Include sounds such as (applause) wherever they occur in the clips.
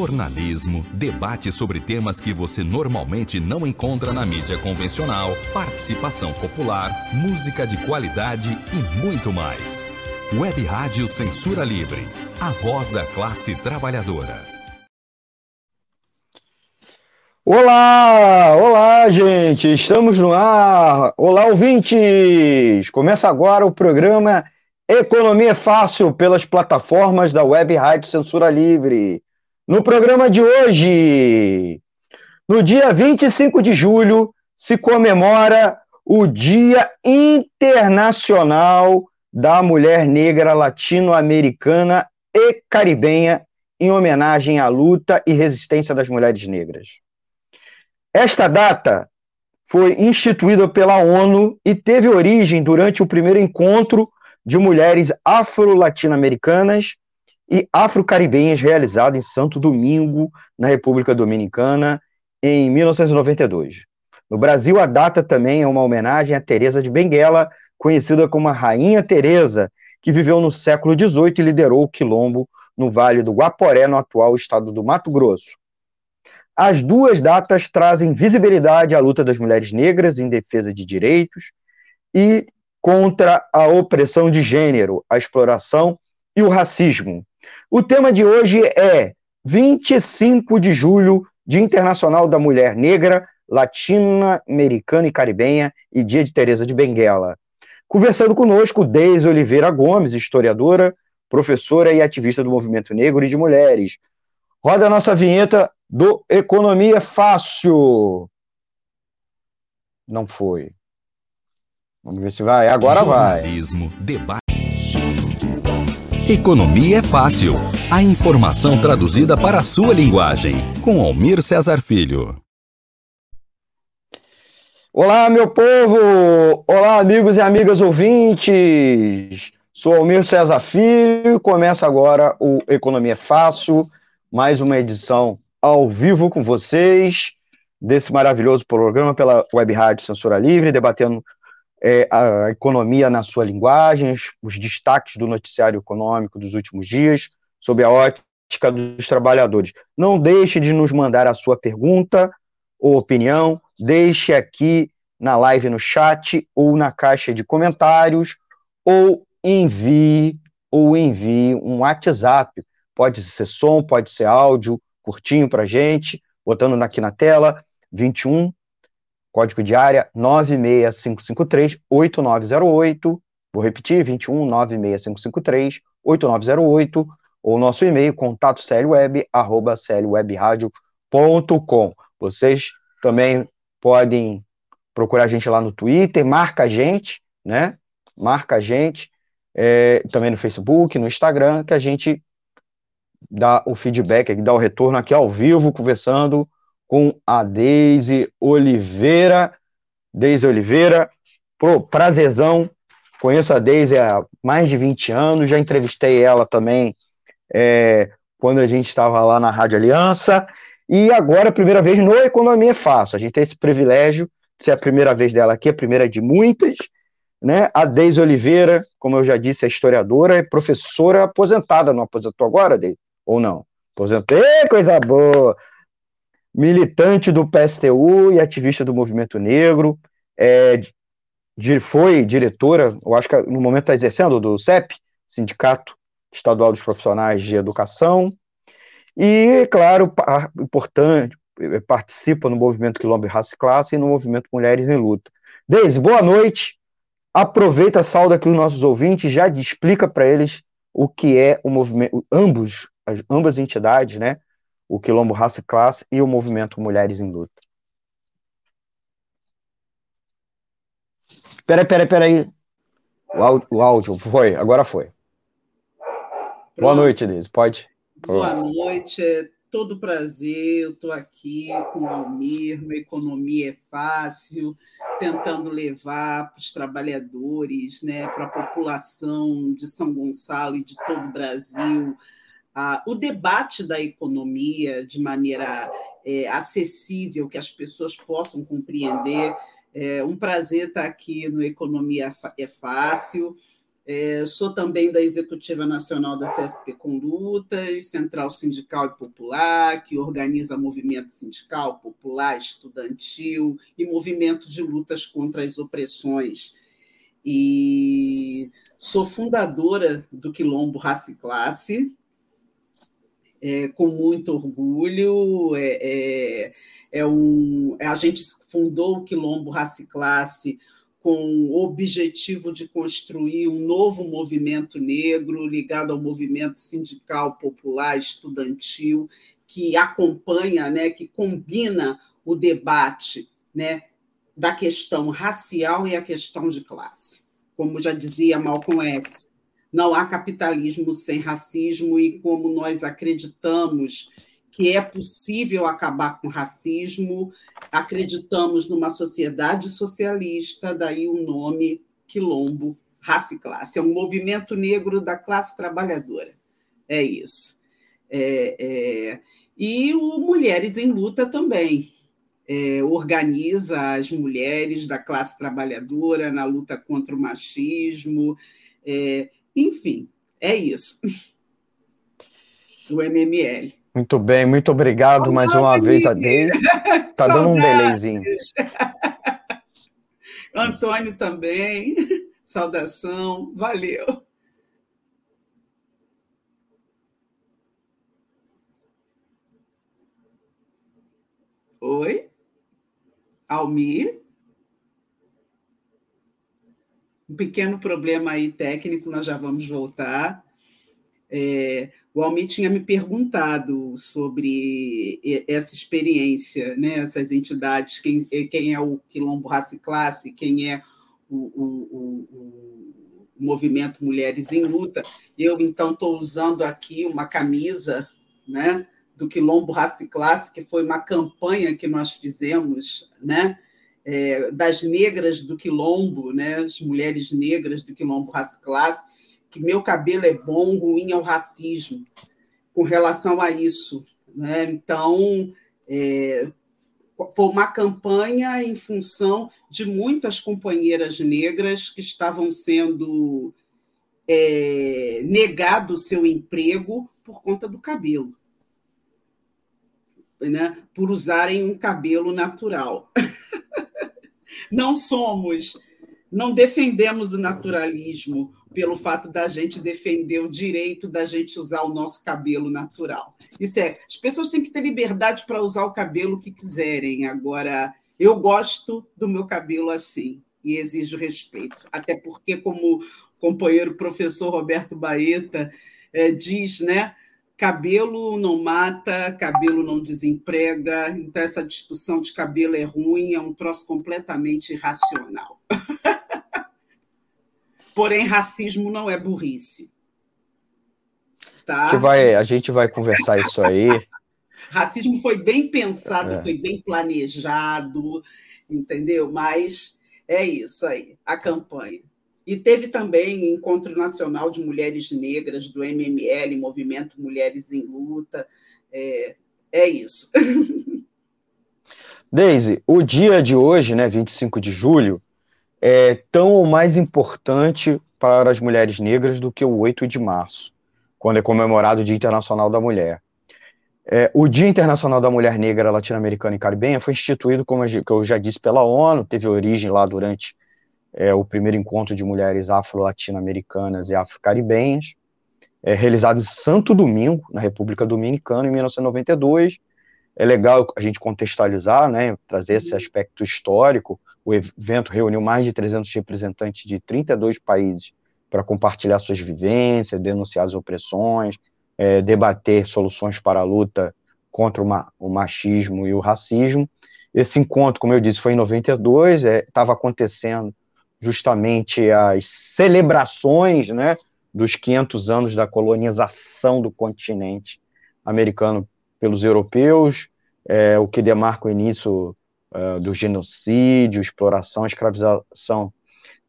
jornalismo, debate sobre temas que você normalmente não encontra na mídia convencional, participação popular, música de qualidade e muito mais. Web Rádio Censura Livre, a voz da classe trabalhadora. Olá, olá, gente, estamos no ar. Olá, ouvintes. Começa agora o programa Economia Fácil pelas plataformas da Web Rádio Censura Livre. No programa de hoje, no dia 25 de julho, se comemora o Dia Internacional da Mulher Negra Latino-Americana e Caribenha, em homenagem à luta e resistência das mulheres negras. Esta data foi instituída pela ONU e teve origem durante o primeiro encontro de mulheres afro-latino-americanas e afro-caribenhas realizado em Santo Domingo, na República Dominicana, em 1992. No Brasil, a data também é uma homenagem a Teresa de Benguela, conhecida como a Rainha Teresa, que viveu no século XVIII e liderou o quilombo no Vale do Guaporé, no atual estado do Mato Grosso. As duas datas trazem visibilidade à luta das mulheres negras em defesa de direitos e contra a opressão de gênero, a exploração e o racismo. O tema de hoje é 25 de julho, Dia Internacional da Mulher Negra, Latino-Americana e Caribenha e Dia de Teresa de Benguela. Conversando conosco, Deise Oliveira Gomes, historiadora, professora e ativista do movimento negro e de mulheres. Roda a nossa vinheta do Economia Fácil. Não foi. Vamos ver se vai. Agora Jornalismo, vai. Debate. Economia é fácil. A informação traduzida para a sua linguagem. Com Almir Cesar Filho. Olá, meu povo! Olá, amigos e amigas ouvintes! Sou Almir Cesar Filho começa agora o Economia é Fácil, mais uma edição ao vivo com vocês desse maravilhoso programa pela Web Rádio Censura Livre, debatendo é, a economia na sua linguagem, os destaques do noticiário econômico dos últimos dias, sob a ótica dos trabalhadores. Não deixe de nos mandar a sua pergunta ou opinião, deixe aqui na live no chat ou na caixa de comentários, ou envie ou envie um WhatsApp. Pode ser som, pode ser áudio, curtinho para gente, botando aqui na tela, 21 Código de área 96553-8908. Vou repetir, 21 96553-8908. Ou nosso e-mail, contato clweb, arroba clwebradio.com. Vocês também podem procurar a gente lá no Twitter, marca a gente, né? Marca a gente, é, também no Facebook, no Instagram, que a gente dá o feedback, dá o retorno aqui ao vivo, conversando com a Deise Oliveira. Deise Oliveira, pro prazerzão, conheço a Deise há mais de 20 anos, já entrevistei ela também é, quando a gente estava lá na Rádio Aliança, e agora, primeira vez no Economia é Fácil, a gente tem esse privilégio de ser a primeira vez dela aqui, a primeira de muitas, né? A Deise Oliveira, como eu já disse, é historiadora, é professora aposentada, não aposentou agora, Deise? Ou não? Aposentei, coisa boa! Militante do PSTU e ativista do movimento negro, é, foi diretora, eu acho que no momento está exercendo, do CEP, Sindicato Estadual dos Profissionais de Educação, e, claro, importante, participa no movimento Quilombo Raça e Classe e no movimento Mulheres em Luta. Deise, boa noite. Aproveita, salda aqui os nossos ouvintes, já explica para eles o que é o movimento, ambos, as, ambas entidades, né? O Quilombo Raça e Classe e o movimento Mulheres em Luta. Peraí, peraí, peraí. O áudio, o áudio foi, agora foi. Pronto. Boa noite, Liz. Pode? Boa noite, é todo prazer. Eu estou aqui com o Almir, no Economia é Fácil, tentando levar para os trabalhadores, né, para a população de São Gonçalo e de todo o Brasil, o debate da economia de maneira é, acessível, que as pessoas possam compreender. É um prazer estar aqui no Economia é Fácil. É, sou também da Executiva Nacional da CSP com Central Sindical e Popular, que organiza movimento sindical, popular, estudantil e movimento de lutas contra as opressões. E sou fundadora do Quilombo Raça e Classe, é, com muito orgulho. É, é, é um, a gente fundou o Quilombo Raça Classe com o objetivo de construir um novo movimento negro ligado ao movimento sindical, popular, estudantil, que acompanha, né, que combina o debate né, da questão racial e a questão de classe. Como já dizia Malcolm X, não há capitalismo sem racismo e como nós acreditamos que é possível acabar com o racismo, acreditamos numa sociedade socialista, daí o nome Quilombo Raça e Classe. É um movimento negro da classe trabalhadora. É isso. É, é... E o Mulheres em Luta também. É, organiza as mulheres da classe trabalhadora na luta contra o machismo. É, enfim, é isso. O MML. Muito bem, muito obrigado Olá, mais uma vez a Deise. (laughs) Tá dando um delayzinho. (laughs) Antônio também. (laughs) Saudação, valeu. Oi? Almir? Um pequeno problema aí técnico, nós já vamos voltar. É, o Almir tinha me perguntado sobre essa experiência, né? essas entidades, quem, quem é o Quilombo Raça e Classe, quem é o, o, o, o movimento Mulheres em Luta. Eu, então, estou usando aqui uma camisa né, do Quilombo Raça e Classe, que foi uma campanha que nós fizemos, né? É, das negras do Quilombo, né, as mulheres negras do Quilombo Raça Classe, que meu cabelo é bom, ruim é o racismo, com relação a isso. Né? Então, é, foi uma campanha em função de muitas companheiras negras que estavam sendo é, negado o seu emprego por conta do cabelo, né? por usarem um cabelo natural. (laughs) Não somos, não defendemos o naturalismo, pelo fato da gente defender o direito da gente usar o nosso cabelo natural. Isso é, as pessoas têm que ter liberdade para usar o cabelo que quiserem. Agora, eu gosto do meu cabelo assim e exijo respeito, até porque, como o companheiro professor Roberto Baeta é, diz, né? Cabelo não mata, cabelo não desemprega, então essa discussão de cabelo é ruim, é um troço completamente irracional. (laughs) Porém, racismo não é burrice. Tá? vai, a gente vai conversar isso aí. racismo foi bem pensado, é. foi bem planejado, entendeu? Mas é isso aí, a campanha. E teve também Encontro Nacional de Mulheres Negras, do MML, Movimento Mulheres em Luta. É, é isso. (laughs) Deise, o dia de hoje, né, 25 de julho, é tão ou mais importante para as mulheres negras do que o 8 de março, quando é comemorado o Dia Internacional da Mulher. É, o Dia Internacional da Mulher Negra Latino-Americana e Caribenha foi instituído, como eu já disse, pela ONU, teve origem lá durante é, o primeiro encontro de mulheres afro-latino-americanas e afro-caribenhas, é, realizado em Santo Domingo, na República Dominicana, em 1992. É legal a gente contextualizar, né, trazer esse aspecto histórico, o evento reuniu mais de 300 representantes de 32 países para compartilhar suas vivências, denunciar as opressões, é, debater soluções para a luta contra o, o, machismo e o racismo. Esse encontro, como eu disse, foi em 92, estava é, acontecendo justamente as celebrações né, dos 500 anos da colonização do continente americano pelos europeus, é, o que demarca o início uh, do genocídio, exploração, escravização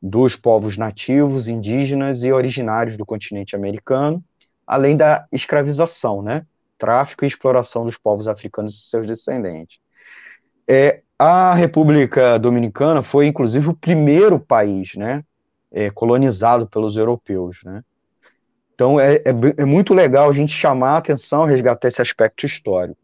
dos povos nativos, indígenas e originários do continente americano, além da escravização, né? Tráfico e exploração dos povos africanos e seus descendentes. É, a República Dominicana foi, inclusive, o primeiro país, né, é, colonizado pelos europeus, né? Então é, é, é, muito legal a gente chamar a atenção, resgatar esse aspecto histórico.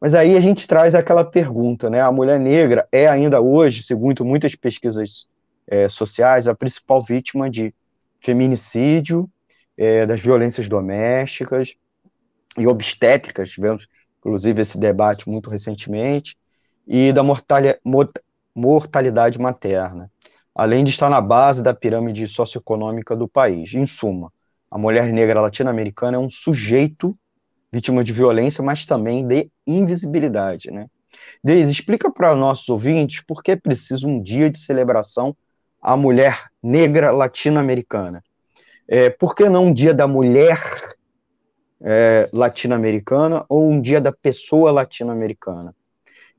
Mas aí a gente traz aquela pergunta, né? A mulher negra é ainda hoje, segundo muitas pesquisas é, sociais, a principal vítima de feminicídio, é, das violências domésticas e obstétricas, tivemos inclusive esse debate muito recentemente, e da mortalidade materna, além de estar na base da pirâmide socioeconômica do país. Em suma, a mulher negra latino-americana é um sujeito vítima de violência, mas também de invisibilidade, né? Deise, explica para nossos ouvintes por que é preciso um dia de celebração à mulher negra latino-americana. É, por que não um dia da mulher é, latino-americana ou um dia da pessoa latino-americana?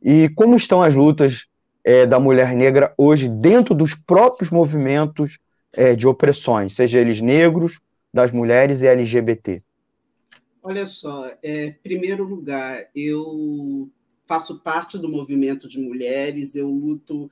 E como estão as lutas é, da mulher negra hoje dentro dos próprios movimentos é, de opressões, seja eles negros, das mulheres e LGBT? Olha só, é, primeiro lugar, eu faço parte do movimento de mulheres, eu luto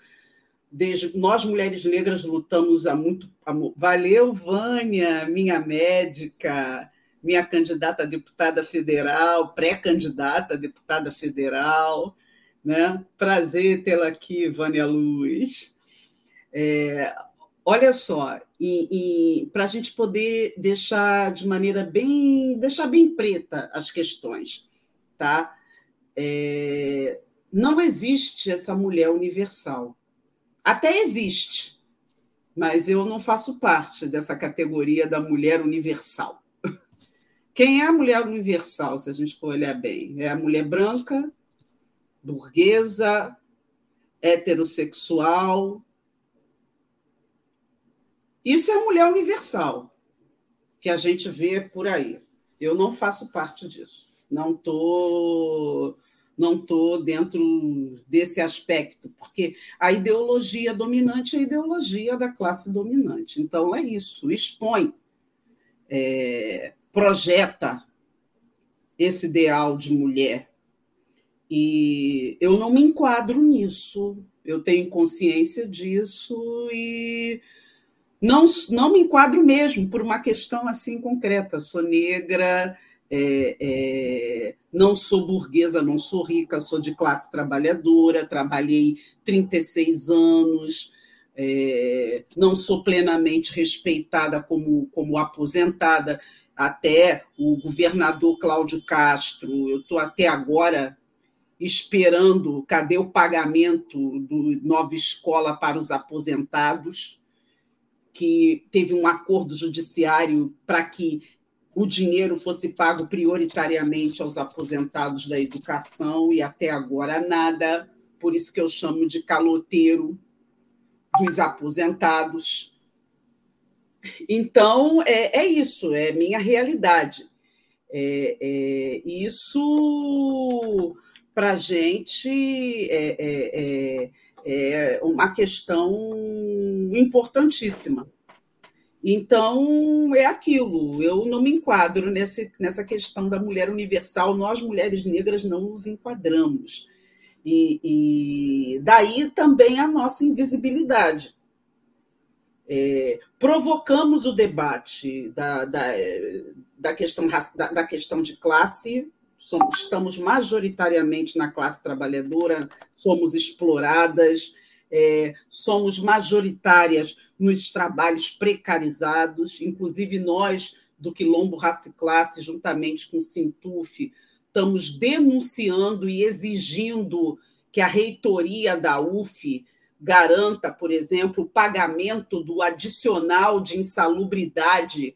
desde nós mulheres negras lutamos há muito há, valeu Vânia, minha médica, minha candidata a deputada federal, pré-candidata a deputada federal, né? Prazer tê-la aqui, Vânia Luz. É, olha só, para a gente poder deixar de maneira bem, deixar bem preta as questões, tá? É, não existe essa mulher universal. Até existe, mas eu não faço parte dessa categoria da mulher universal. (laughs) Quem é a mulher universal, se a gente for olhar bem? É a mulher branca, burguesa, heterossexual, isso é mulher universal, que a gente vê por aí. Eu não faço parte disso. Não estou não tô dentro desse aspecto, porque a ideologia dominante é a ideologia da classe dominante. Então, é isso, expõe, é, projeta esse ideal de mulher. E eu não me enquadro nisso, eu tenho consciência disso e não, não me enquadro mesmo por uma questão assim concreta. Sou negra, é, é, não sou burguesa, não sou rica, sou de classe trabalhadora, trabalhei 36 anos, é, não sou plenamente respeitada como, como aposentada. Até o governador Cláudio Castro, eu estou até agora esperando cadê o pagamento do Nova Escola para os aposentados que teve um acordo judiciário para que o dinheiro fosse pago prioritariamente aos aposentados da educação e até agora nada, por isso que eu chamo de caloteiro dos aposentados. Então, é, é isso, é minha realidade. É, é isso, para a gente, é, é, é é uma questão importantíssima. Então, é aquilo, eu não me enquadro nesse, nessa questão da mulher universal, nós, mulheres negras, não nos enquadramos. E, e daí também a nossa invisibilidade. É, provocamos o debate da, da, da, questão, da, da questão de classe somos, estamos majoritariamente na classe trabalhadora, somos exploradas, é, somos majoritárias nos trabalhos precarizados, inclusive nós do Quilombo Raça e Classe, juntamente com o Sintuf, estamos denunciando e exigindo que a reitoria da UF garanta, por exemplo, o pagamento do adicional de insalubridade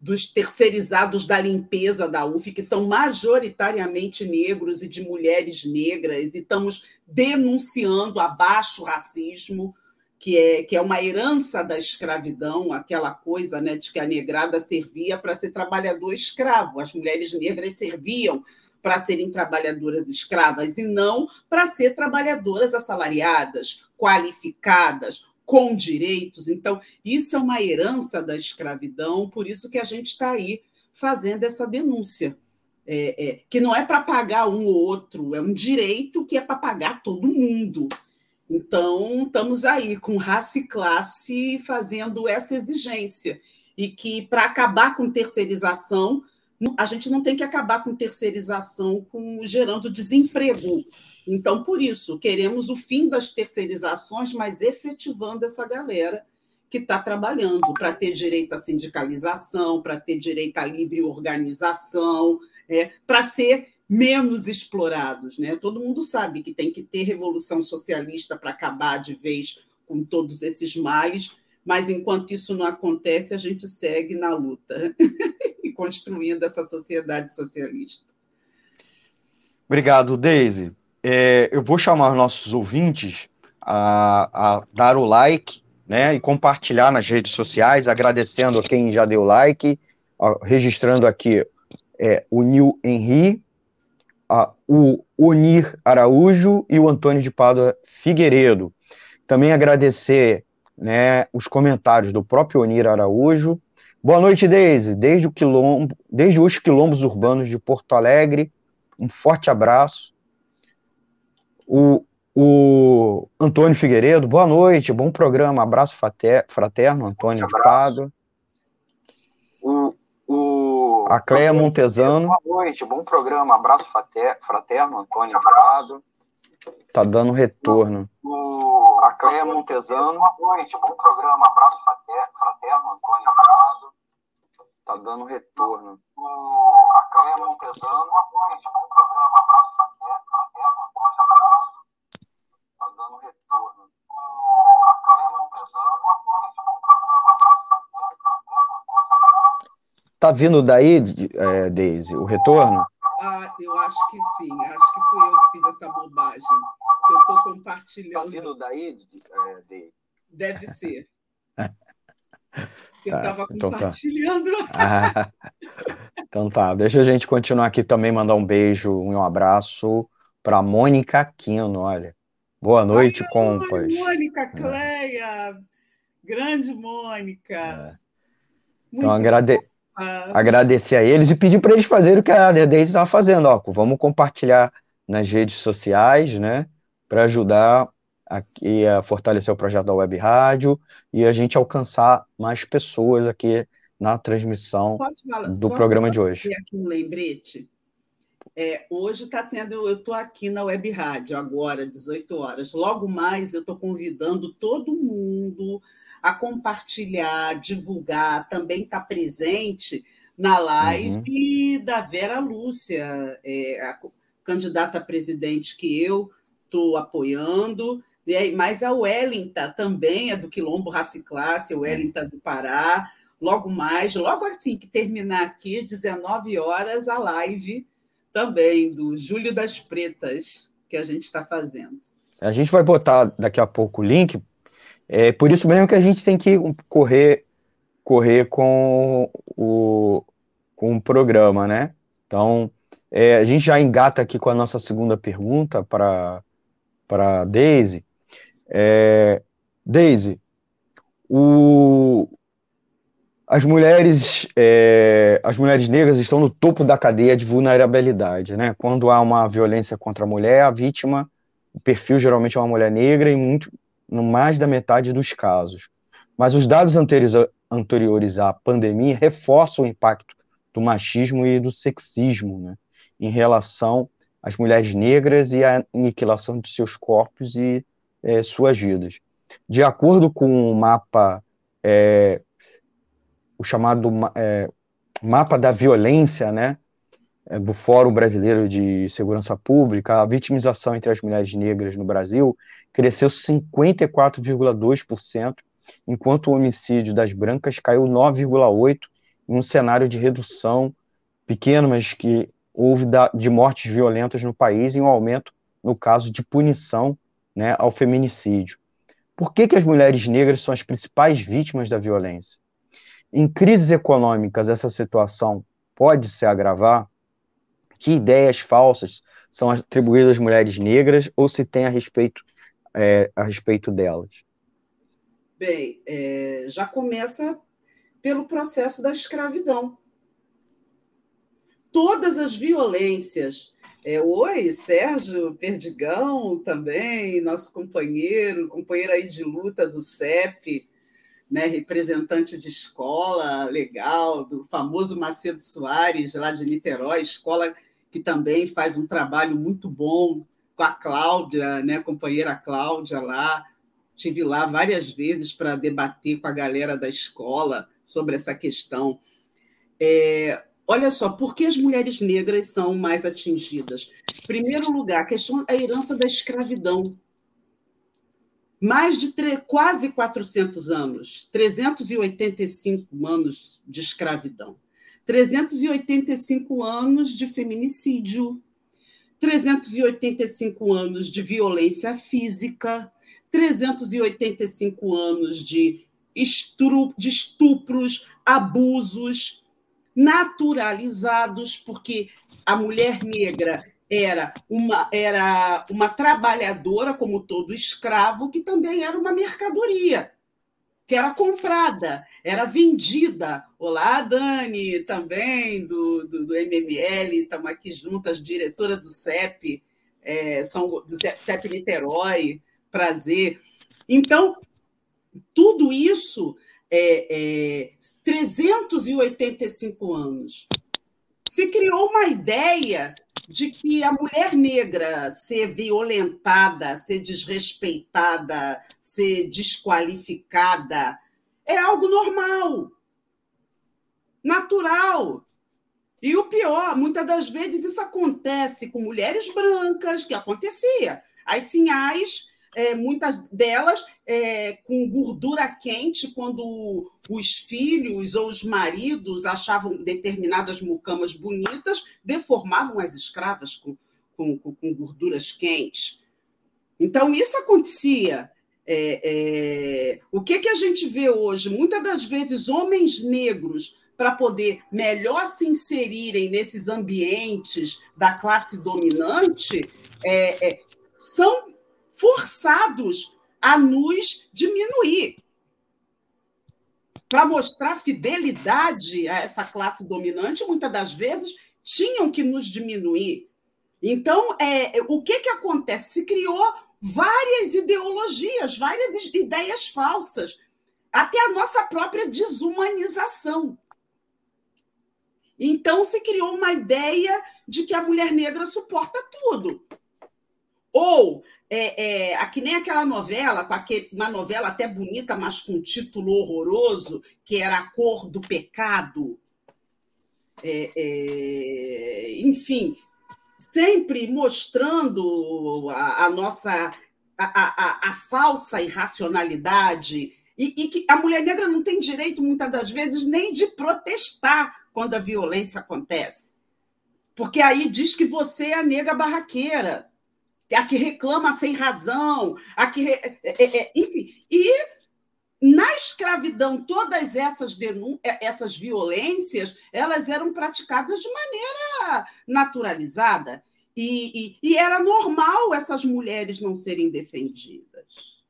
dos terceirizados da limpeza da UF, que são majoritariamente negros e de mulheres negras, e estamos denunciando abaixo o racismo, que é, que é uma herança da escravidão, aquela coisa né, de que a negrada servia para ser trabalhador escravo, as mulheres negras serviam para serem trabalhadoras escravas e não para ser trabalhadoras assalariadas, qualificadas, com direitos. Então, isso é uma herança da escravidão, por isso que a gente está aí fazendo essa denúncia. É, é, que não é para pagar um ou outro, é um direito que é para pagar todo mundo. Então, estamos aí com raça e classe fazendo essa exigência. E que, para acabar com terceirização, a gente não tem que acabar com terceirização com, gerando desemprego. Então, por isso, queremos o fim das terceirizações, mas efetivando essa galera que está trabalhando para ter direito à sindicalização, para ter direito à livre organização, é, para ser menos explorados. Né? Todo mundo sabe que tem que ter revolução socialista para acabar de vez com todos esses males, mas enquanto isso não acontece, a gente segue na luta (laughs) e construindo essa sociedade socialista. Obrigado, Deise. É, eu vou chamar nossos ouvintes a, a, dar o like né, e compartilhar nas redes sociais, agradecendo a quem já deu like, registrando aqui é, o Nil Henri, a, o Onir Araújo e o Antônio de Pádua Figueiredo. Também agradecer né, os comentários do próprio Onir Araújo. Boa noite, Deise. Desde, o quilombo, desde os quilombos urbanos de Porto Alegre, um forte abraço. O, o Antônio Figueiredo, boa noite, bom programa, abraço fraterno, Antônio de. O, o, a Cleia Montesano. Boa noite, bom programa, abraço fraterno, Antônio de. Tá dando retorno. O, a Cleia Montesano. Boa noite, bom programa, abraço fraterno, Antônio de. Tá dando retorno. O, a Cleia Montesano. Boa noite, bom programa, abraço fraterno, Antônio de Pádua. Tá dando retorno. O, a Cleia Montesano. Boa noite, bom programa, abraço fraterno, Antônio de Pádua. Tá vindo daí, é, Deise, o retorno? Ah, eu acho que sim. Acho que fui eu que fiz essa bobagem. Que eu estou compartilhando. Tá vindo daí, é, de... Deve ser. (laughs) Eu estava tá, então tá. compartilhando. Tá. (laughs) Ah, então tá, deixa a gente continuar aqui também, mandar um beijo, um abraço para Mônica Aquino, olha. Boa noite, Ai, compas. Mônica Cleia, grande Mônica. É. Então, agrade... agradecer a eles e pedir para eles fazerem o que a Deise estava fazendo. Ó, vamos compartilhar nas redes sociais, né? Para ajudar aqui a fortalecer o projeto da Web Rádio e a gente alcançar mais pessoas aqui na transmissão falar, do programa de hoje. aqui um lembrete? É, hoje está sendo, eu estou aqui na Web Rádio agora, 18 horas. Logo mais eu estou convidando todo mundo a compartilhar, divulgar, também está presente na live uhum. da Vera Lúcia, é, a candidata a presidente que eu estou apoiando. Mas a Wellington também é do Quilombo Raça Classe, a Wellington do Pará. Logo mais, logo assim que terminar aqui, 19 horas, a live também do Júlio das Pretas, que a gente está fazendo. A gente vai botar daqui a pouco o link. É por isso mesmo que a gente tem que correr, correr com o, com o programa, né? Então, é, a gente já engata aqui com a nossa segunda pergunta para a Daisy. É, Daisy, o, as mulheres, é, as mulheres negras estão no topo da cadeia de vulnerabilidade, né? Quando há uma violência contra a mulher, a vítima, o perfil geralmente é uma mulher negra em muito, no mais da metade dos casos. Mas os dados anteriores à pandemia reforçam o impacto do machismo e do sexismo, né? Em relação às mulheres negras e a aniquilação de seus corpos e é, suas vidas. De acordo com o mapa, é, o chamado é, mapa da violência, né, é, do Fórum Brasileiro de Segurança Pública, a vitimização entre as mulheres negras no Brasil cresceu 54,2%, enquanto o homicídio das brancas caiu 9,8%, em um cenário de redução pequeno, mas que houve de mortes violentas no país e um aumento no caso de punição né, ao feminicídio. Por que, que as mulheres negras são as principais vítimas da violência? Em crises econômicas, essa situação pode se agravar? Que ideias falsas são atribuídas às mulheres negras ou se tem a respeito, é, a respeito delas? Bem, é, já começa pelo processo da escravidão. Todas as violências É, oi, Sérgio Perdigão também, nosso companheiro, companheiro aí de luta do CEP, né, representante de escola legal, do famoso Macedo Soares, lá de Niterói, escola que também faz um trabalho muito bom com a Cláudia, né, companheira Cláudia lá. Tive lá várias vezes para debater com a galera da escola sobre essa questão. É, olha só, por que as mulheres negras são mais atingidas? Primeiro lugar, a questão a herança da escravidão. Mais de quase 400 anos, 385 anos de escravidão. 385 anos de feminicídio, 385 anos de violência física, 385 anos de estupros, abusos naturalizados, porque a mulher negra era uma, era uma trabalhadora, como todo escravo, que também era uma mercadoria que era comprada, era vendida. Olá, Dani, também do, do, do MML, estamos aqui juntas, diretora do CEP, é, são, do CEP Niterói, prazer. Então, tudo isso é, é 385 anos. Se criou uma ideia de que a mulher negra ser violentada, ser desrespeitada, ser desqualificada é algo normal, natural. E o pior, muitas das vezes isso acontece com mulheres brancas, que acontecia. As sinhais é, muitas delas é, com gordura quente, quando os filhos ou os maridos achavam determinadas mucamas bonitas, deformavam as escravas com, com, com gorduras quentes. Então, isso acontecia. É, é, o que, que a gente vê hoje? Muitas das vezes, homens negros, para poder melhor se inserirem nesses ambientes da classe dominante, é, é são forçados a nos diminuir. Para mostrar fidelidade a essa classe dominante, muitas das vezes tinham que nos diminuir. Então, é, o que, que acontece? Se criou várias ideologias, várias ideias falsas, até a nossa própria desumanização. Então, se criou uma ideia de que a mulher negra suporta tudo. Ou é, é, que nem aquela novela, com aquele, uma novela até bonita, mas com um título horroroso, que era A Cor do Pecado. É, é, enfim, sempre mostrando a, a nossa a, a, a, falsa irracionalidade e, e que a mulher negra não tem direito, muitas das vezes, nem de protestar quando a violência acontece. Porque aí diz que você é a nega barraqueira a que reclama sem razão, a que. É, é, é, enfim. E na escravidão, todas essas, é, essas violências elas eram praticadas de maneira naturalizada. E, e, e era normal essas mulheres não serem defendidas.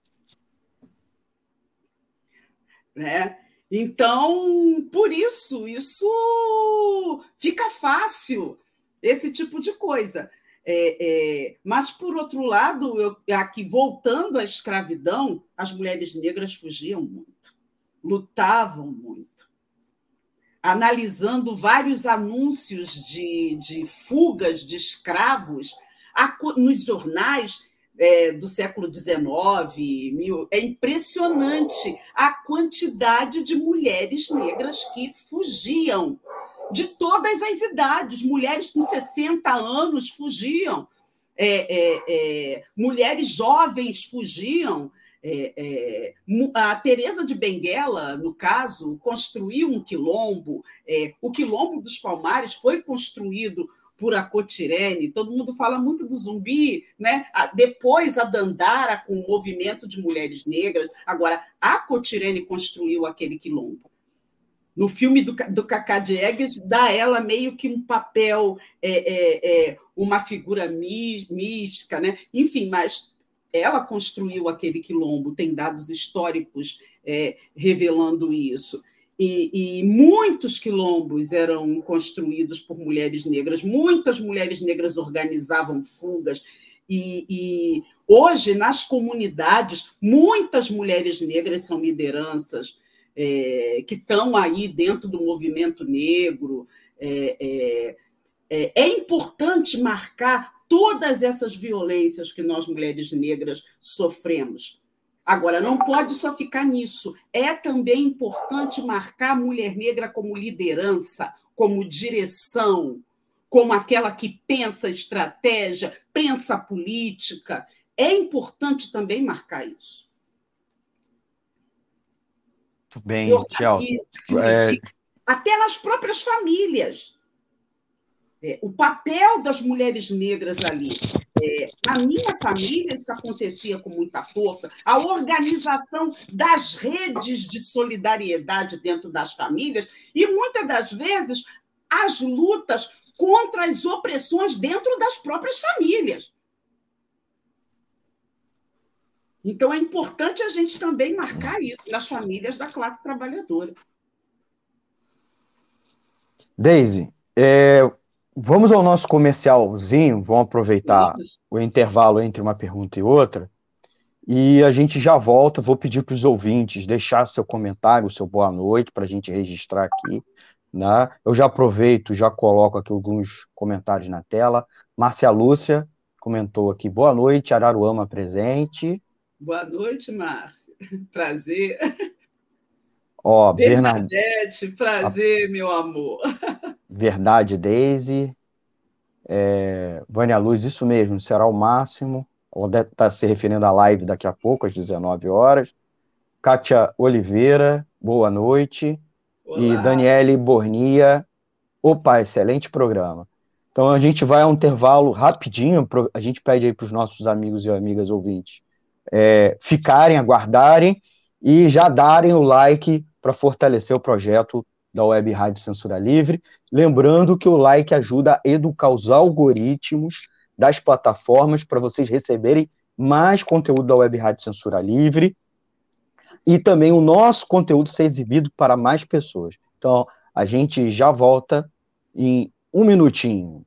Né? Então, por isso, isso fica fácil, esse tipo de coisa. É, é, mas, por outro lado, eu, aqui voltando à escravidão, as mulheres negras fugiam muito, lutavam muito. Analisando vários anúncios de, de fugas de escravos nos jornais é, do século XIX, mil, é impressionante a quantidade de mulheres negras que fugiam de todas as idades. Mulheres com 60 anos fugiam, é, é, é, mulheres jovens fugiam. É, é, a Teresa de Benguela, no caso, construiu um quilombo. O quilombo dos Palmares foi construído por Acotirene. Todo mundo fala muito do zumbi, né? Depois a Dandara com o movimento de mulheres negras. Agora, a Acotirene construiu aquele quilombo no filme do, do Cacá Diegues, dá ela meio que um papel, é, é, é, uma figura mí, mística, né? enfim, mas ela construiu aquele quilombo, tem dados históricos é, revelando isso. e, e, muitos quilombos eram construídos por mulheres negras, muitas mulheres negras organizavam fugas. E, e, hoje, nas comunidades, muitas mulheres negras são lideranças é, que estão aí dentro do movimento negro. É, é, é, é importante marcar todas essas violências que nós, mulheres negras, sofremos Agora, não pode só ficar nisso. É também importante marcar a mulher negra como liderança, como direção, como aquela que pensa estratégia, pensa política. É importante também marcar isso. Muito bem, Tchau. É... Até nas próprias famílias. É, o papel das mulheres negras ali é, na minha família, isso acontecia com muita força. A organização das redes de solidariedade dentro das famílias e, muitas das vezes, as lutas contra as opressões dentro das próprias famílias. Então, é importante a gente também marcar isso nas famílias da classe trabalhadora. Daisy, é, Vamos ao nosso comercialzinho, vamos aproveitar Vamos. o intervalo entre uma pergunta e outra. E a gente já volta. Vou pedir para os ouvintes deixar seu comentário, seu boa noite, para a gente registrar aqui. Né? Eu já aproveito, já coloco aqui alguns comentários na tela. Márcia Lúcia comentou aqui: boa noite, Araruama presente. Boa noite, Márcia. (laughs) Prazer. Ó, Bernadette, prazer, a... meu amor. (laughs) Verdade, Daisy. É, Vânia Luz, isso mesmo, será o máximo. Ela deve estar se referindo à live daqui a pouco, às 19 horas. Kátia Oliveira, boa noite. Olá. E Daniele Bornia. Opa, excelente programa. Então a gente vai a um intervalo rapidinho, a gente pede aí para os nossos amigos e amigas ouvintes é, ficarem, aguardarem e já darem o like para fortalecer o projeto da Web Rádio Censura Livre. Lembrando que o like ajuda a educar os algoritmos das plataformas para vocês receberem mais conteúdo da Web Rádio Censura Livre e também o nosso conteúdo ser exibido para mais pessoas. Então, a gente já volta em um minutinho.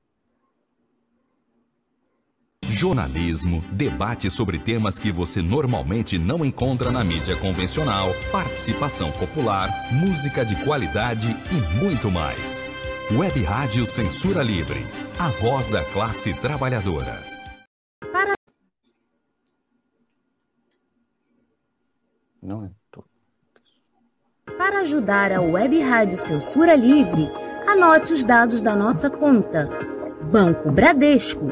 Jornalismo, debate sobre temas que você normalmente não encontra na mídia convencional, participação popular, música de qualidade e muito mais. Web Rádio Censura Livre, a voz da classe trabalhadora. Para... Não é Para ajudar a Web Rádio Censura Livre, anote os dados da nossa conta. Banco Bradesco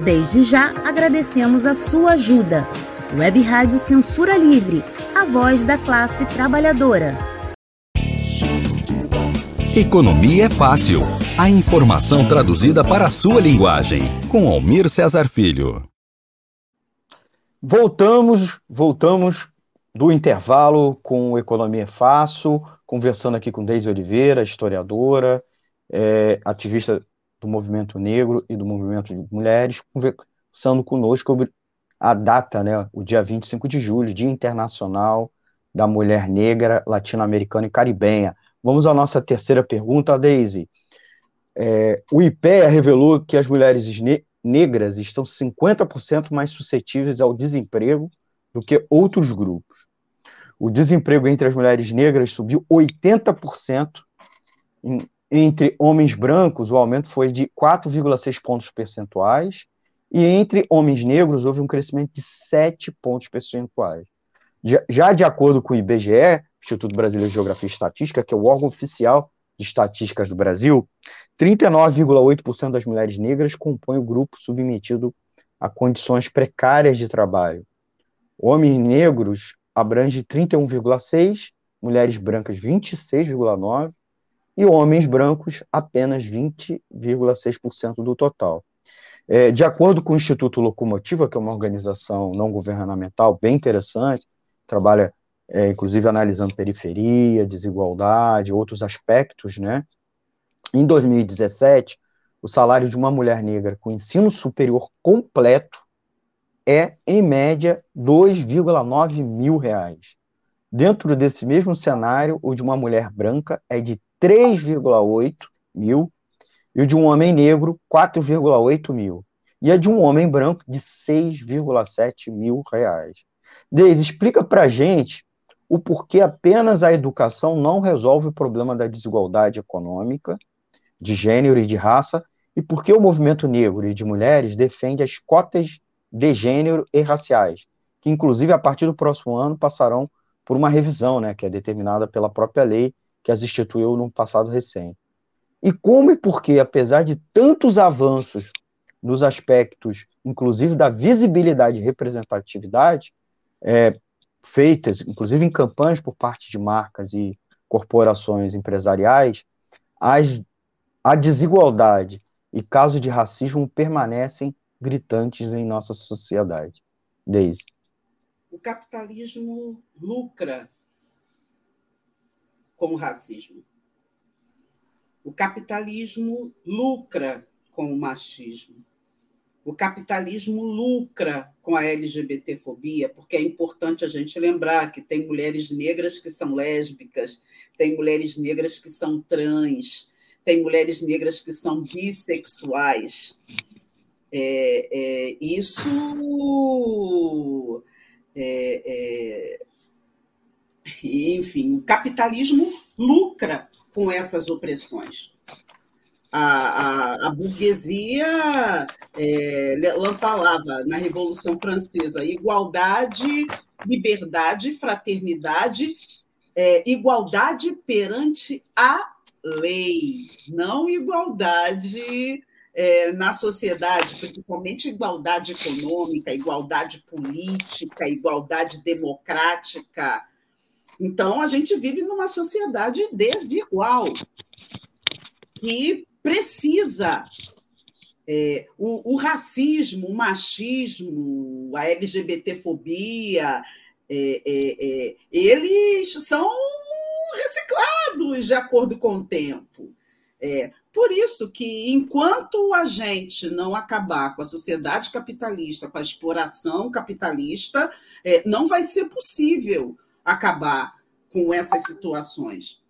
Desde já agradecemos a sua ajuda. Web Rádio Censura Livre, a voz da classe trabalhadora. Economia é fácil. A informação traduzida para a sua linguagem. Com Almir Cesar Filho. Voltamos, voltamos do intervalo com Economia é Fácil, conversando aqui com Deise Oliveira, historiadora, é, ativista do movimento negro e do movimento de mulheres, conversando conosco sobre a data, né, o dia 25 de julho, Dia Internacional da Mulher Negra, Latino-Americana e Caribenha. Vamos à nossa terceira pergunta, Daisy. É, o IPEA revelou que as mulheres ne negras estão 50% mais suscetíveis ao desemprego do que outros grupos. O desemprego entre as mulheres negras subiu 80% em entre homens brancos, o aumento foi de 4,6 pontos percentuais, e entre homens negros houve um crescimento de 7 pontos percentuais. Já de acordo com o IBGE, Instituto Brasileiro de Geografia e Estatística, que é o órgão oficial de estatísticas do Brasil, 39,8% das mulheres negras compõem o grupo submetido a condições precárias de trabalho. Homens negros abrange 31,6%, mulheres brancas 26,9% e homens brancos apenas 20,6% do total. É, de acordo com o Instituto Locomotiva, que é uma organização não governamental bem interessante, trabalha é, inclusive analisando periferia, desigualdade, outros aspectos, né? Em 2017, o salário de uma mulher negra com ensino superior completo é, em média, 2,9 mil reais. Dentro desse mesmo cenário, o de uma mulher branca é de 3,8 mil e o de um homem negro, 4,8 mil. E a de um homem branco, de 6,7 mil reais. Deise, explica para gente o porquê apenas a educação não resolve o problema da desigualdade econômica, de gênero e de raça, e por que o movimento negro e de mulheres defende as cotas de gênero e raciais, que inclusive a partir do próximo ano passarão por uma revisão, né, que é determinada pela própria lei que as instituiu no passado recente. E como e por que, apesar de tantos avanços nos aspectos, inclusive da visibilidade e representatividade, é, feitas, inclusive em campanhas por parte de marcas e corporações empresariais, as, a desigualdade e casos de racismo permanecem gritantes em nossa sociedade. Desde. O capitalismo lucra com o racismo. O capitalismo lucra com o machismo. O capitalismo lucra com a LGBTfobia, porque é importante a gente lembrar que tem mulheres negras que são lésbicas, tem mulheres negras que são trans, tem mulheres negras que são bissexuais. É, é, isso é, é, enfim, o capitalismo lucra com essas opressões. A, a, a burguesia é, falava na Revolução Francesa igualdade, liberdade, fraternidade, é, igualdade perante a lei, não igualdade é, na sociedade, principalmente igualdade econômica, igualdade política, igualdade democrática. Então, a gente vive numa sociedade desigual, que precisa. É, o, o, racismo, o machismo, a LGBTfobia, é, é, é, eles são reciclados de acordo com o tempo. É, por isso que, enquanto a gente não acabar com a sociedade capitalista, com a exploração capitalista, é, não vai ser possível acabar com essas situações.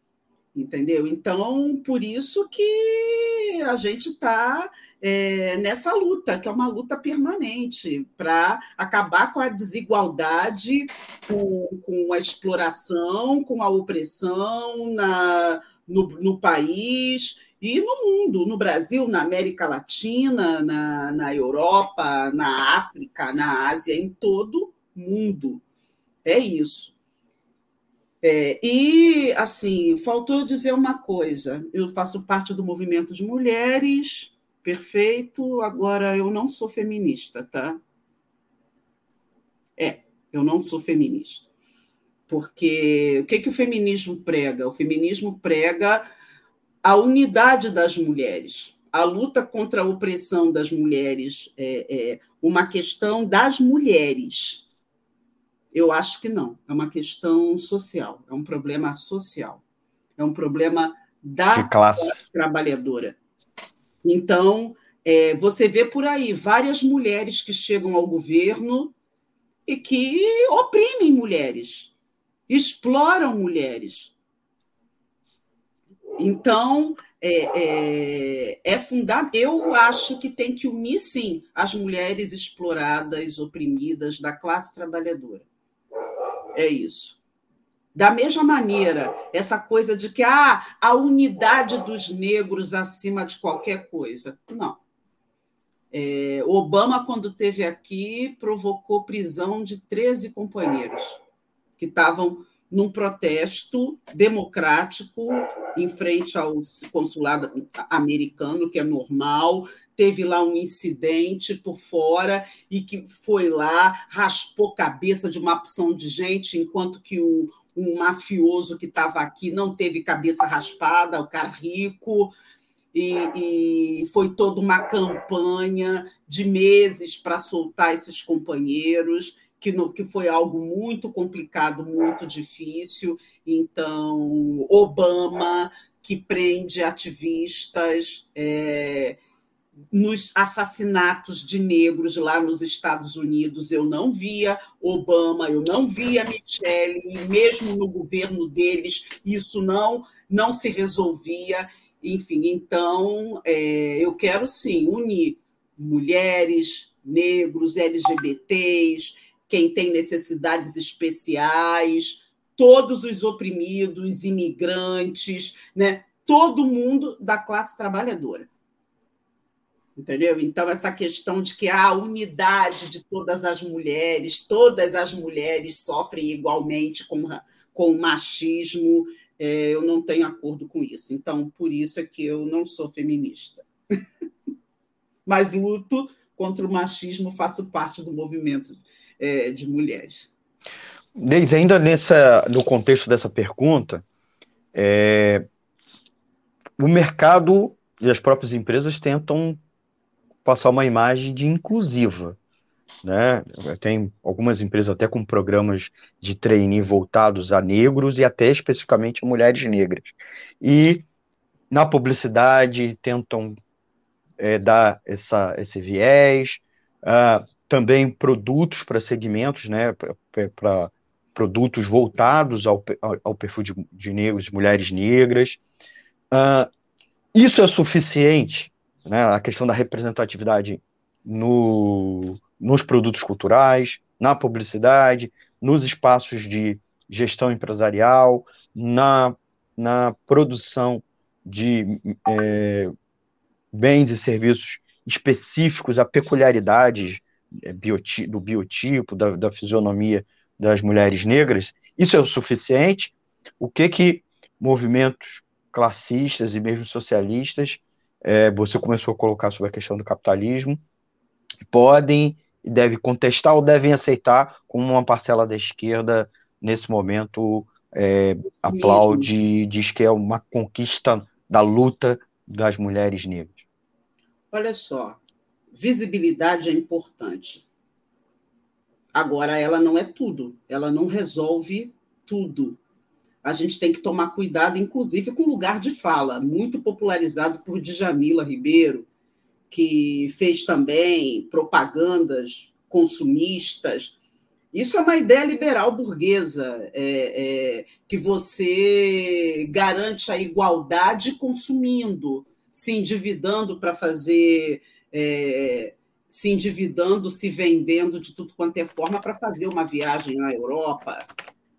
Entendeu? Então, por isso que a gente está é, nessa luta, que é uma luta permanente, para acabar com a desigualdade, com, com, a exploração, com a opressão na, no, no país e no mundo, no Brasil, na América Latina, na, na Europa, na África, na Ásia, em todo mundo. É isso. É, e, assim, faltou dizer uma coisa: eu faço parte do movimento de mulheres, perfeito. Agora, eu não sou feminista, tá? É, eu não sou feminista. Porque o que, que o feminismo prega? O feminismo prega a unidade das mulheres, a luta contra a opressão das mulheres, é, é uma questão das mulheres. Eu acho que não. É uma questão social, é um problema social, é um problema da classe. classe trabalhadora. Então, é, você vê por aí várias mulheres que chegam ao governo e que oprimem mulheres, exploram mulheres. Então, é, é, é fundamental. Eu acho que tem que unir, sim, as mulheres exploradas, oprimidas da classe trabalhadora. É isso. Da mesma maneira, essa coisa de que ah, a unidade dos negros acima de qualquer coisa. Não. É, Obama, quando esteve aqui, provocou prisão de 13 companheiros que estavam num protesto democrático em frente ao consulado americano, que é normal. Teve lá um incidente por fora e que foi lá, raspou cabeça de uma opção de gente, enquanto que o, um mafioso que estava aqui não teve cabeça raspada, o cara rico, e, e foi toda uma campanha de meses para soltar esses companheiros, que, no, que foi algo muito complicado, muito difícil. Então, Obama, que prende ativistas. É, nos assassinatos de negros lá nos Estados Unidos, eu não via Obama, eu não via Michelle, e mesmo no governo deles, isso não, não se resolvia. Enfim, então, é, eu quero sim unir mulheres, negros, LGBTs, quem tem necessidades especiais, todos os oprimidos, imigrantes, né? todo mundo da classe trabalhadora entendeu? Então, essa questão de que a unidade de todas as mulheres, todas as mulheres sofrem igualmente com, com o machismo, é, eu não tenho acordo com isso. Então, por isso é que eu não sou feminista. (laughs) Mas luto contra o machismo, faço parte do movimento é, de mulheres. Deise, ainda nessa, no contexto dessa pergunta, é, o mercado e as próprias empresas tentam passar uma imagem de inclusiva. Né? Tem algumas empresas até com programas de trainee voltados a negros e até especificamente a mulheres negras. E na publicidade tentam é, dar essa, esse viés, uh, também produtos para segmentos, né, para produtos voltados ao, ao perfil de, de negros e mulheres negras. Uh, isso é suficiente né, a questão da representatividade no, nos produtos culturais, na publicidade, nos espaços de gestão empresarial, na, na produção de é, bens e serviços específicos a peculiaridades bioti do biotipo, da, da fisionomia das mulheres negras, isso é o suficiente? O que que movimentos classistas e mesmo socialistas é, você começou a colocar sobre a questão do capitalismo, podem e devem contestar ou devem aceitar como uma parcela da esquerda, nesse momento, é, aplaude, diz que é uma conquista da luta das mulheres negras. Olha só, visibilidade é importante. Agora, ela não é tudo, ela não resolve tudo a gente tem que tomar cuidado, inclusive com lugar de fala, muito popularizado por Djamila Ribeiro, que fez também propagandas consumistas. Isso é uma ideia liberal burguesa, é, é, que você garante a igualdade consumindo, se endividando para fazer. É, se endividando, se vendendo de tudo quanto é forma para fazer uma viagem na Europa,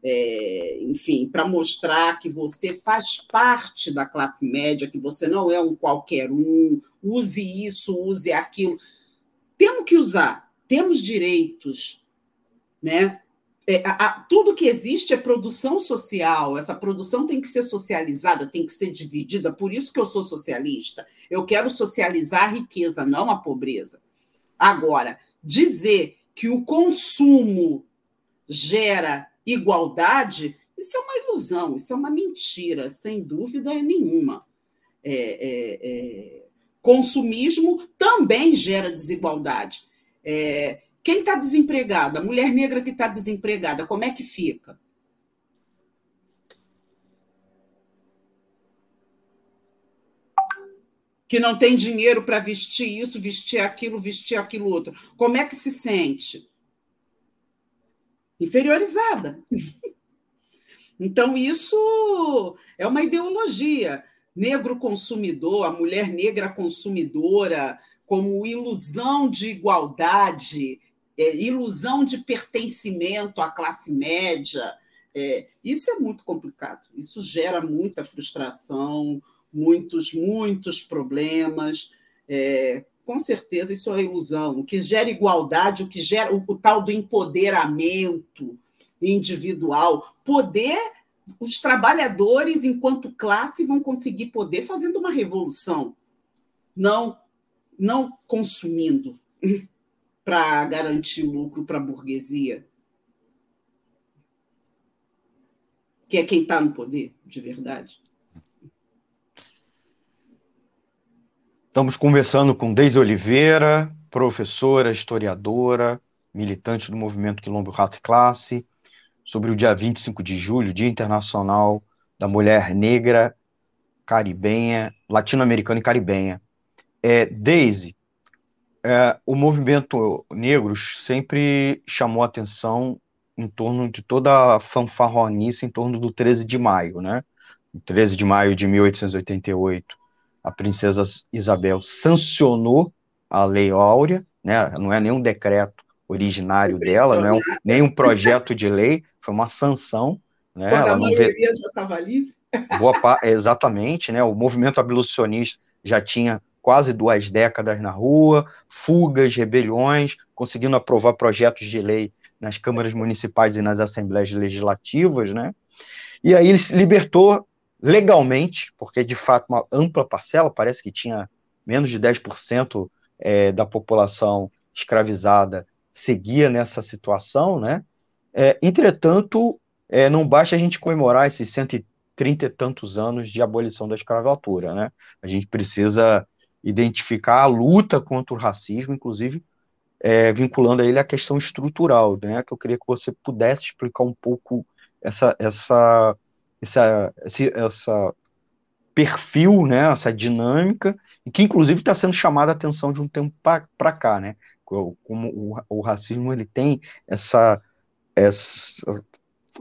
é, enfim, para mostrar que você faz parte da classe média, que você não é um qualquer um, use isso, use aquilo. Temos que usar, temos direitos, né? É, a, tudo que existe é produção social, essa produção tem que ser socializada, tem que ser dividida, por isso que eu sou socialista. Eu quero socializar a riqueza, não a pobreza. Agora, dizer que o consumo gera igualdade, isso é uma ilusão, isso é uma mentira, sem dúvida nenhuma. É, é, é, consumismo também gera desigualdade. É, quem está desempregada, a mulher negra que está desempregada, como é que fica? Que não tem dinheiro para vestir isso, vestir aquilo, vestir aquilo outro. Como é que se sente? inferiorizada. (laughs) Então, isso é uma ideologia. Negro consumidor, a mulher negra consumidora, como ilusão de igualdade, é, ilusão de pertencimento à classe média. É, isso é muito complicado. Isso gera muita frustração, muitos, muitos problemas. É, com certeza isso é ilusão. O que gera igualdade, o que gera o, o tal do empoderamento individual, poder, os trabalhadores, enquanto classe, vão conseguir poder fazendo uma revolução, não, não consumindo para garantir lucro para a burguesia. que é quem está no poder de verdade. Estamos conversando com Deise Oliveira, professora, historiadora, militante do movimento Quilombo Raça e Classe, sobre o dia 25 de julho, Dia Internacional da Mulher Negra, Caribenha, Latino-Americana e Caribenha. É, Deise, é, o movimento negro sempre chamou atenção em torno de toda a fanfarronice em torno do 13 de maio, né? O 13 de maio de 1888, a princesa Isabel sancionou a Lei Áurea, né? Não é nenhum decreto originário dela, não é um, nem um projeto de lei, foi uma sanção, né? Quando Ela a maioria vê... já estava livre. Boa exatamente, né? O movimento abolicionista já tinha quase duas décadas na rua, fugas, rebeliões, conseguindo aprovar projetos de lei nas câmaras municipais e nas assembleias legislativas, né? E aí ele se libertou legalmente, porque de fato uma ampla parcela, parece que tinha menos de 10% é, da população escravizada seguia nessa situação, né? É, entretanto, é, não basta a gente comemorar esses 130 e tantos anos de abolição da escravatura, né? A gente precisa identificar a luta contra o racismo, inclusive é, vinculando a ele a questão estrutural, né, que eu queria que você pudesse explicar um pouco essa, essa, essa, esse, essa perfil, né, essa dinâmica, e que inclusive está sendo chamada a atenção de um tempo para cá, né, como o, o, racismo ele tem essa, essa,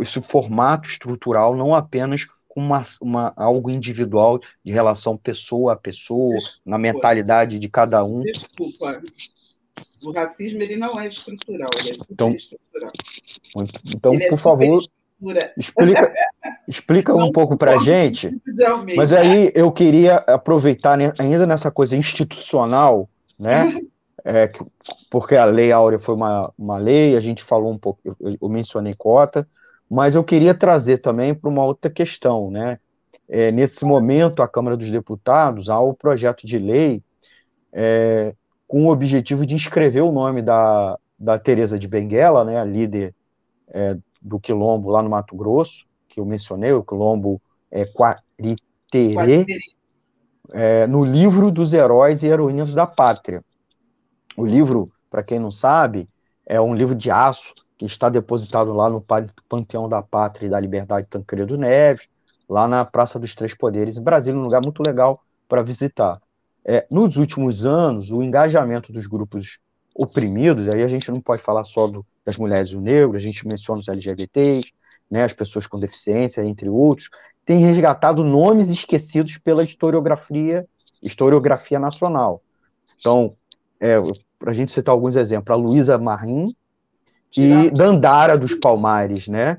esse formato estrutural, não apenas uma, uma, algo individual de relação pessoa a pessoa, Desculpa. na mentalidade de cada um. Desculpa, o racismo ele não é estrutural, ele é superestrutural. Então, então ele é por é favor, explica, explica um pouco para a gente. Mas aí eu queria aproveitar ainda nessa coisa institucional, né? (laughs) É, porque a Lei Áurea foi uma, uma lei, a gente falou um pouco, eu, eu mencionei cota, mas eu queria trazer também para uma outra questão, né? É, nesse momento, a Câmara dos Deputados há o projeto de lei é, com o objetivo de inscrever o nome da, da Teresa de Benguela, né, a líder é, do Quilombo lá no Mato Grosso, que eu mencionei, o Quilombo é, Quariterê, é, no livro dos heróis e heroínas da pátria. O livro, para quem não sabe, é um livro de aço que está depositado lá no Panteão da Pátria e da Liberdade Tancredo Neves, lá na Praça dos Três Poderes, em Brasília, um lugar muito legal para visitar. É, nos últimos anos, o engajamento dos grupos oprimidos, aí a gente não pode falar só do, das mulheres e o negro, a gente menciona os LGBTs, né, as pessoas com deficiência, entre outros, tem resgatado nomes esquecidos pela historiografia, historiografia nacional. Então, é, para a gente citar alguns exemplos, a Luísa Marim e Dandara dos Palmares, né,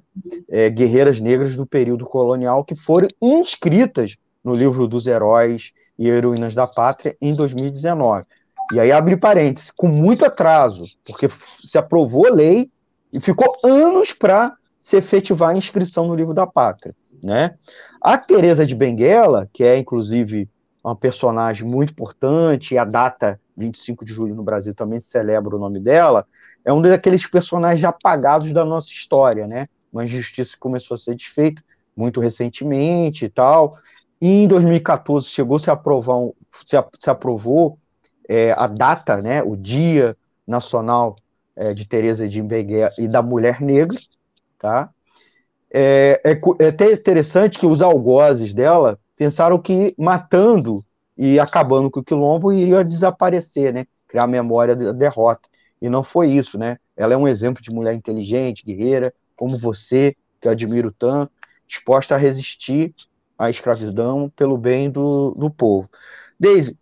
é, guerreiras negras do período colonial que foram inscritas no livro dos heróis e heroínas da pátria em 2019. E aí abre parênteses, com muito atraso, porque se aprovou a lei e ficou anos para se efetivar a inscrição no livro da pátria, né? A Teresa de Benguela, que é inclusive uma personagem muito importante, a data 25 de julho no Brasil também se celebra o nome dela, é um daqueles personagens apagados da nossa história, né? Uma injustiça que começou a ser desfeita muito recentemente e tal, e em 2014 chegou-se a aprovar, um, se, a, se, aprovou é, a data, né, o Dia Nacional é, de Teresa de Imbegué e da Mulher Negra, tá? É, é, é, até interessante que os algozes dela pensaram que matando e acabando com o quilombo iria desaparecer, né? Criar memória da derrota. E não foi isso, né? Ela é um exemplo de mulher inteligente, guerreira, como você, que eu admiro tanto, disposta a resistir a escravidão pelo bem do, do povo. Deise,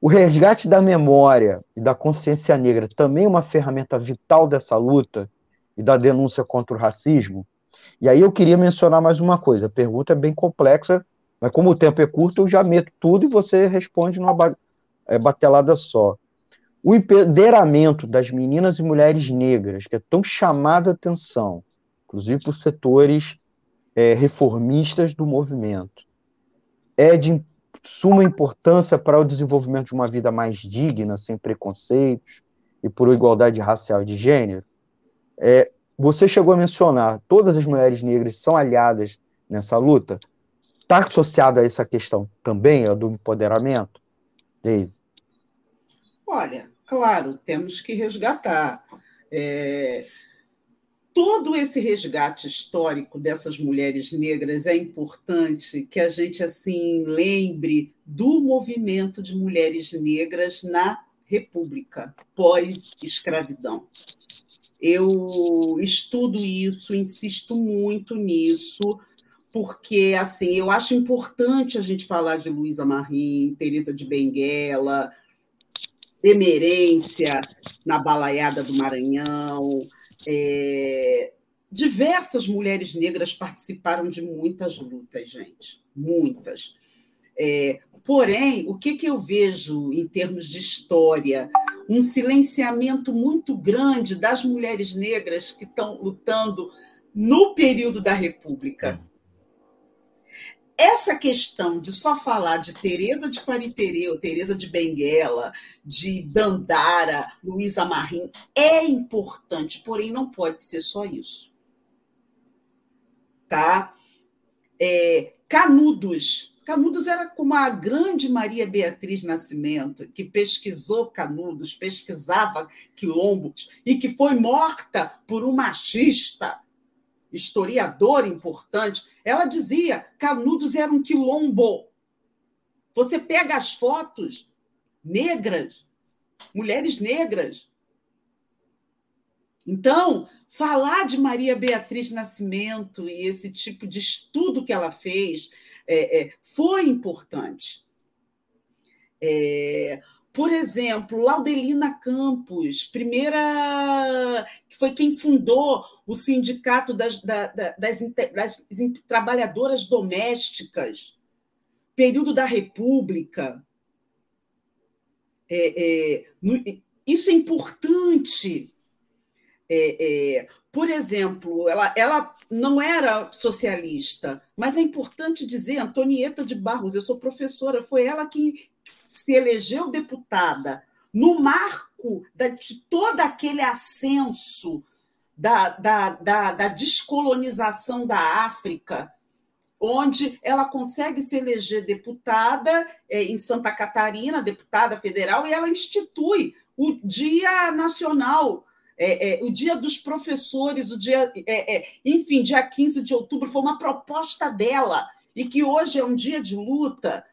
o resgate da memória e da consciência negra também é uma ferramenta vital dessa luta e da denúncia contra o racismo? E aí eu queria mencionar mais uma coisa. A pergunta é bem complexa, mas como o tempo é curto, eu já meto tudo e você responde numa é, batelada só. O empoderamento das meninas e mulheres negras, que é tão chamada atenção, inclusive por setores é, reformistas do movimento. É de suma importância para o desenvolvimento de uma vida mais digna, sem preconceitos e por igualdade racial e de gênero. É, você chegou a mencionar, todas as mulheres negras são aliadas nessa luta? Está associado a essa questão também, a do empoderamento? Deise? Olha, claro, temos que resgatar. É, todo esse resgate histórico dessas mulheres negras é importante que a gente assim lembre do movimento de mulheres negras na República pós-escravidão. Eu estudo isso, insisto muito nisso, porque assim eu acho importante a gente falar de Luísa Marim, Teresa de Benguela, Emerência na Balaiada do Maranhão, é, diversas mulheres negras participaram de muitas lutas, gente, muitas. É, porém, o que, que eu vejo em termos de história? Um silenciamento muito grande das mulheres negras que estão lutando no período da República. Essa questão de só falar de Teresa de Paritereu, Teresa de Benguela, de Dandara, Luísa Marim, é importante, porém não pode ser só isso. Tá? É, Canudos. Canudos era como a grande Maria Beatriz Nascimento, que pesquisou Canudos, pesquisava quilombos, e que foi morta por um machista historiadora importante, ela dizia: Canudos era um quilombo. Você pega as fotos negras, mulheres negras. Então, falar de Maria Beatriz Nascimento e esse tipo de estudo que ela fez é, é, foi importante. É, por exemplo, Laudelina Campos, primeira que foi quem fundou o Sindicato das, das, das, das Trabalhadoras Domésticas, período da República. É, é, no, isso é importante. É, é, por exemplo, ela, ela não era socialista, mas é importante dizer, Antonieta de Barros, eu sou professora, foi ela que se elegeu deputada no marco de todo aquele ascenso da, da, da, da descolonização da África, onde ela consegue se eleger deputada é, em Santa Catarina, deputada federal, e ela institui o Dia Nacional, é, é, o Dia dos Professores, o dia, é, é, enfim, dia 15 de outubro, foi uma proposta dela, e que hoje é um dia de luta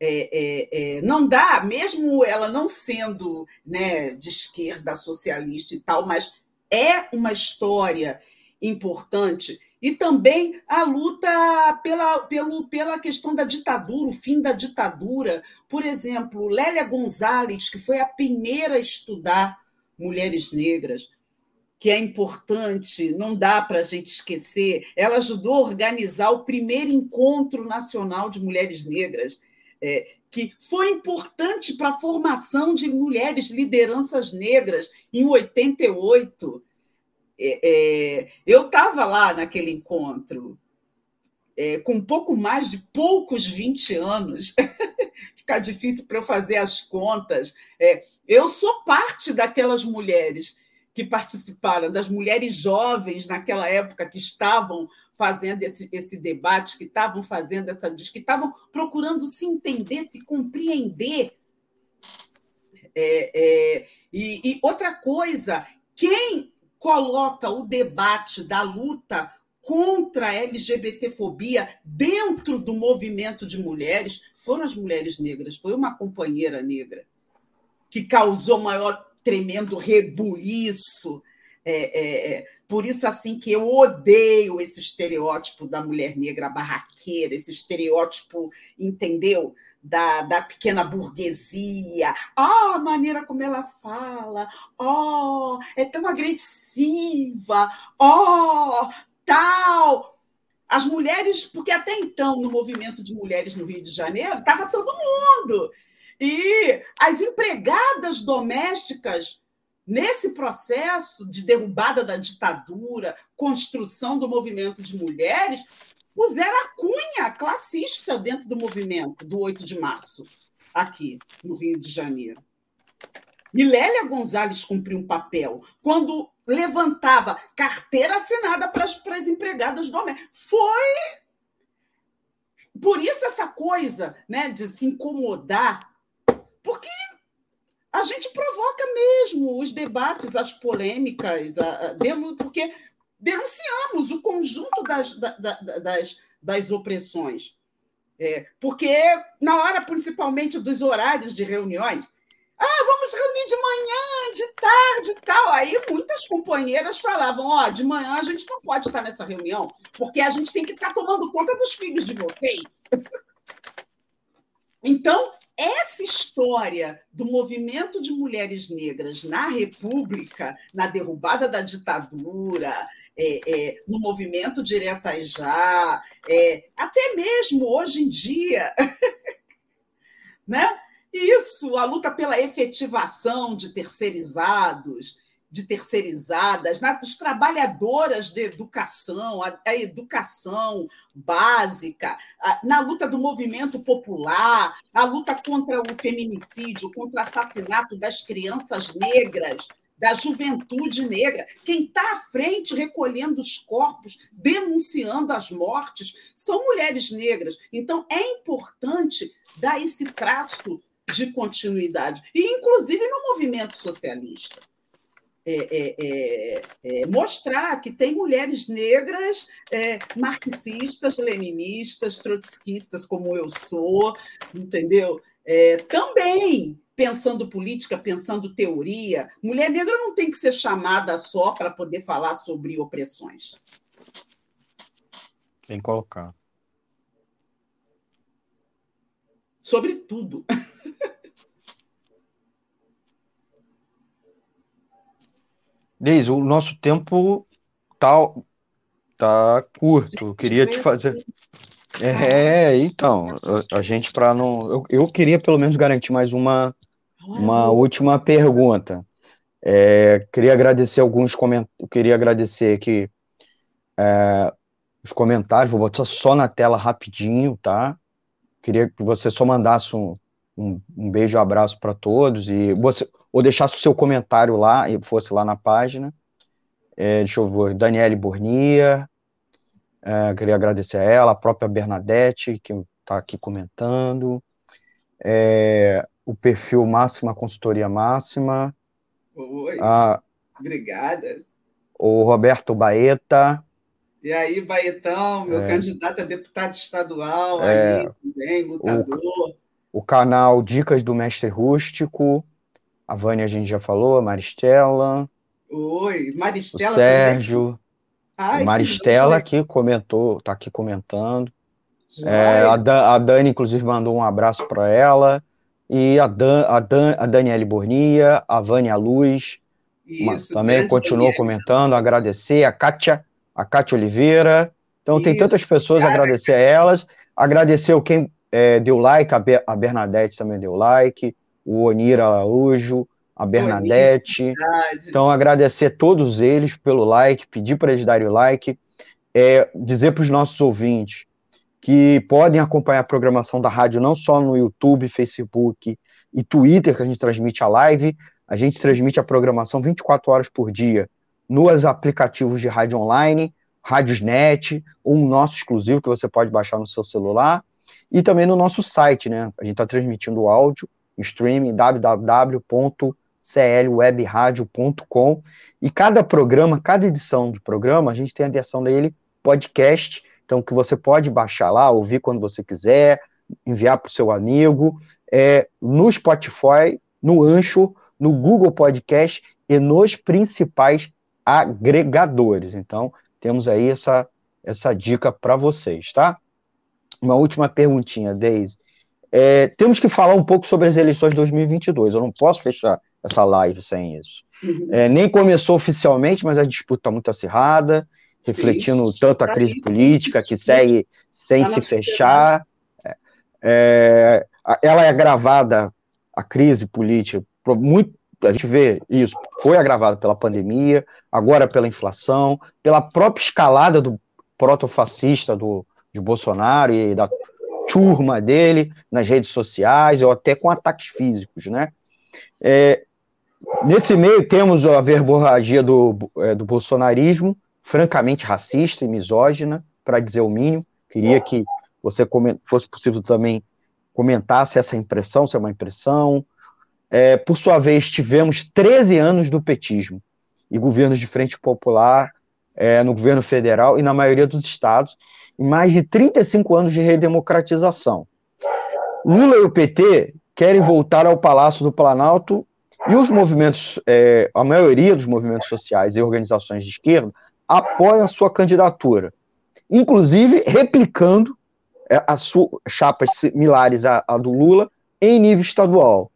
é, é, é, não dá, mesmo ela não sendo né, de esquerda, socialista e tal, mas é uma história importante. E também a luta pela, pelo, pela questão da ditadura, o fim da ditadura. Por exemplo, Lélia Gonzalez, que foi a primeira a estudar mulheres negras, que é importante, não dá para a gente esquecer. Ela ajudou a organizar o primeiro encontro nacional de mulheres negras é, que foi importante para a formação de mulheres lideranças negras em 88. É, é, eu estava lá naquele encontro, é, com pouco mais de poucos 20 anos, (laughs) fica difícil para eu fazer as contas. É, eu sou parte daquelas mulheres que participaram, das mulheres jovens naquela época que estavam fazendo esse, esse debate, que estavam fazendo essa que estavam procurando se entender, se compreender. É, é, e, e outra coisa, quem coloca o debate da luta contra a LGBTfobia dentro do movimento de mulheres foram as mulheres negras, foi uma companheira negra que causou maior tremendo rebuliço é, é, é, por isso assim que eu odeio esse estereótipo da mulher negra barraqueira, esse estereótipo, entendeu? Da, da pequena burguesia. Oh, a maneira como ela fala. Oh, é tão agressiva. Oh, tal. As mulheres, porque até então, no movimento de mulheres no Rio de Janeiro, estava todo mundo. E as empregadas domésticas Nesse processo de derrubada da ditadura, construção do movimento de mulheres, puseram a cunha classista dentro do movimento do 8 de março, aqui no Rio de Janeiro. E Lélia Gonzalez cumpriu um papel quando levantava carteira assinada para as, para as empregadas domésticas. Foi por isso essa coisa né, de se incomodar, a gente provoca mesmo os debates, as polêmicas, a, a, porque denunciamos o conjunto das, da, da, das, das opressões. É, porque na hora, principalmente, dos horários de reuniões, ah, vamos reunir de manhã, de tarde e tal. Aí muitas companheiras falavam: ó, oh, de manhã a gente não pode estar nessa reunião, porque a gente tem que estar tomando conta dos filhos de vocês. (laughs) Então, essa história do movimento de mulheres negras na República, na derrubada da ditadura, é, é, no movimento Direta Já, é, até mesmo hoje em dia, (laughs) né? Isso, a luta pela efetivação de terceirizados, de terceirizadas, né? as trabalhadoras de educação, a, a educação básica, a, na luta do movimento popular, a luta contra o feminicídio, contra o assassinato das crianças negras, da juventude negra. Quem está à frente recolhendo os corpos, denunciando as mortes, são mulheres negras. Então, é importante dar esse traço de continuidade, e inclusive no movimento socialista. É, é, é, é, mostrar que tem mulheres negras é, marxistas, leninistas, trotskistas, como eu sou, entendeu? Também pensando política, pensando teoria. Mulher negra não tem que ser chamada só para poder falar sobre opressões. Tem que colocar. Sobre tudo. (laughs) Deise, o nosso tempo tá, tá curto. Eu queria te fazer. É, então, a, gente para não. Eu, eu, queria pelo menos garantir mais uma, uma última pergunta. É, queria agradecer alguns comentários. Queria agradecer aqui é, os comentários. Vou botar só na tela rapidinho, tá? Queria que você só mandasse um, um, um beijo, um abraço para todos e você ou deixasse o seu comentário lá e fosse lá na página. É, deixa eu ver, Daniele Bornia, é, queria agradecer a ela, a própria Bernadette, que está aqui comentando, é, o perfil Máxima Consultoria Máxima. Oi, a, obrigada. O Roberto Baeta. E aí, Baetão, meu é, candidato a deputado estadual, é, aí também, lutador. O, o canal Dicas do Mestre Rústico, a Vânia a gente já falou, a Maristela. Oi, Maristela. O Sérgio. Ai, Maristela que, que comentou, está aqui comentando. É, a, Dan, a, Dani, inclusive, mandou um abraço para ela. E a, Dan, a, Dan, a Daniele Bornia, a Vânia Luz, Isso, também continuou Daniel. comentando, agradecer a Kátia, a Kátia Oliveira. Então, Isso, tem tantas pessoas cara. agradecer a elas. Agradecer quem é, deu like, a, Be, a Bernadette também deu like o Onir Araújo, a Bernadette. Então, agradecer a todos eles pelo like, pedir para eles darem o like, é, dizer para os nossos ouvintes que podem acompanhar a programação da rádio não só no YouTube, Facebook e Twitter, que a gente transmite a live, a gente transmite a programação 24 horas por dia nos aplicativos de rádio online, Rádiosnet, um nosso exclusivo que você pode baixar no seu celular, e também no nosso site, né? A gente está transmitindo o áudio streaming www.clwebradio.com e cada programa, cada edição do programa, a gente tem a versão dele podcast, então que você pode baixar lá, ouvir quando você quiser, enviar para o seu amigo, é, no Spotify, no Ancho, no Google Podcast e nos principais agregadores. Então, temos aí essa, essa dica para vocês, tá? Uma última perguntinha, Deise. É, temos que falar um pouco sobre as eleições de 2022. Eu não posso fechar essa live sem isso. Uhum. É, nem começou oficialmente, mas a disputa está muito acirrada, Sim. refletindo tanto a crise política que segue sem tá se fechar. É, é ela é agravada, a crise política, muito, a gente vê isso, foi agravada pela pandemia, agora pela inflação, pela própria escalada do protofascista do, de Bolsonaro e da turma dele nas redes sociais ou até com ataques físicos, né? É, nesse meio temos a verborragia do, é, do bolsonarismo, francamente racista e misógina, para dizer o mínimo. Queria que você fosse possível também comentar se essa impressão, se é uma impressão. É, por sua vez, tivemos 13 anos do petismo e governos de frente popular é, no governo federal e na maioria dos estados, mais de 35 anos de redemocratização. Lula e o PT querem voltar ao Palácio do Planalto e os movimentos, é, a maioria dos movimentos sociais e organizações de esquerda apoiam a sua candidatura, inclusive replicando é, as chapas similares à, à, do Lula em nível estadual.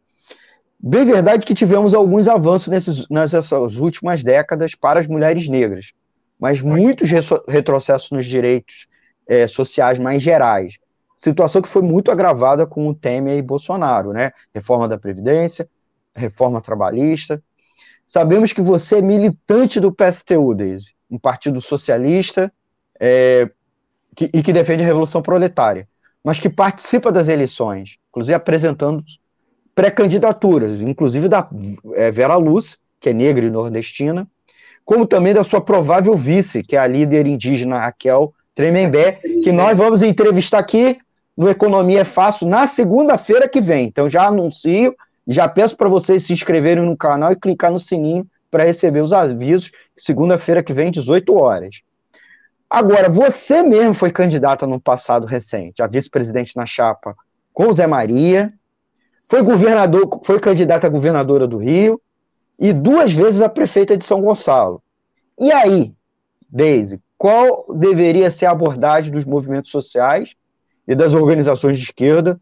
Bem verdade que tivemos alguns avanços nesses, nessas últimas décadas para as mulheres negras, mas muitos retrocessos nos direitos é, sociais mais gerais. Situação que foi muito agravada com o Temer e Bolsonaro, né? Reforma da Previdência, reforma trabalhista. Sabemos que você é militante do PSTU, Deise, um partido socialista é, que, e que defende a Revolução Proletária, mas que participa das eleições, inclusive apresentando pré-candidaturas, inclusive da é, Vera Luz, que é negra e nordestina, como também da sua provável vice, que é a líder indígena Raquel Tremembé, que nós vamos entrevistar aqui no Economia é Fácil na segunda-feira que vem. Então já anuncio, já peço para vocês se inscreverem no canal e clicar no sininho para receber os avisos. Segunda-feira que vem, 18 horas. Agora, você mesmo foi candidata no passado recente, a vice-presidente na chapa com o Zé Maria, foi governador, foi candidata a governadora do Rio, e duas vezes a prefeita de São Gonçalo. E aí, Deise, qual deveria ser a abordagem dos movimentos sociais e das organizações de esquerda,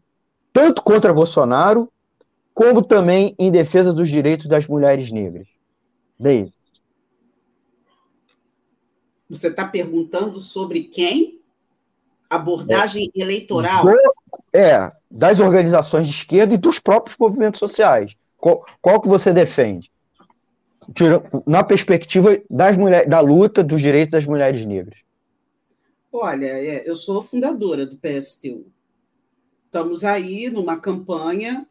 tanto contra Bolsonaro, como também em defesa dos direitos das mulheres negras? Deise. Você está perguntando sobre quem? Abordagem é. eleitoral? É, das organizações de esquerda e dos próprios movimentos sociais. Qual, qual que você defende? Na perspectiva das mulheres, da luta dos direitos das mulheres negras? Olha, é, eu sou fundadora do PSTU. Estamos aí numa campanha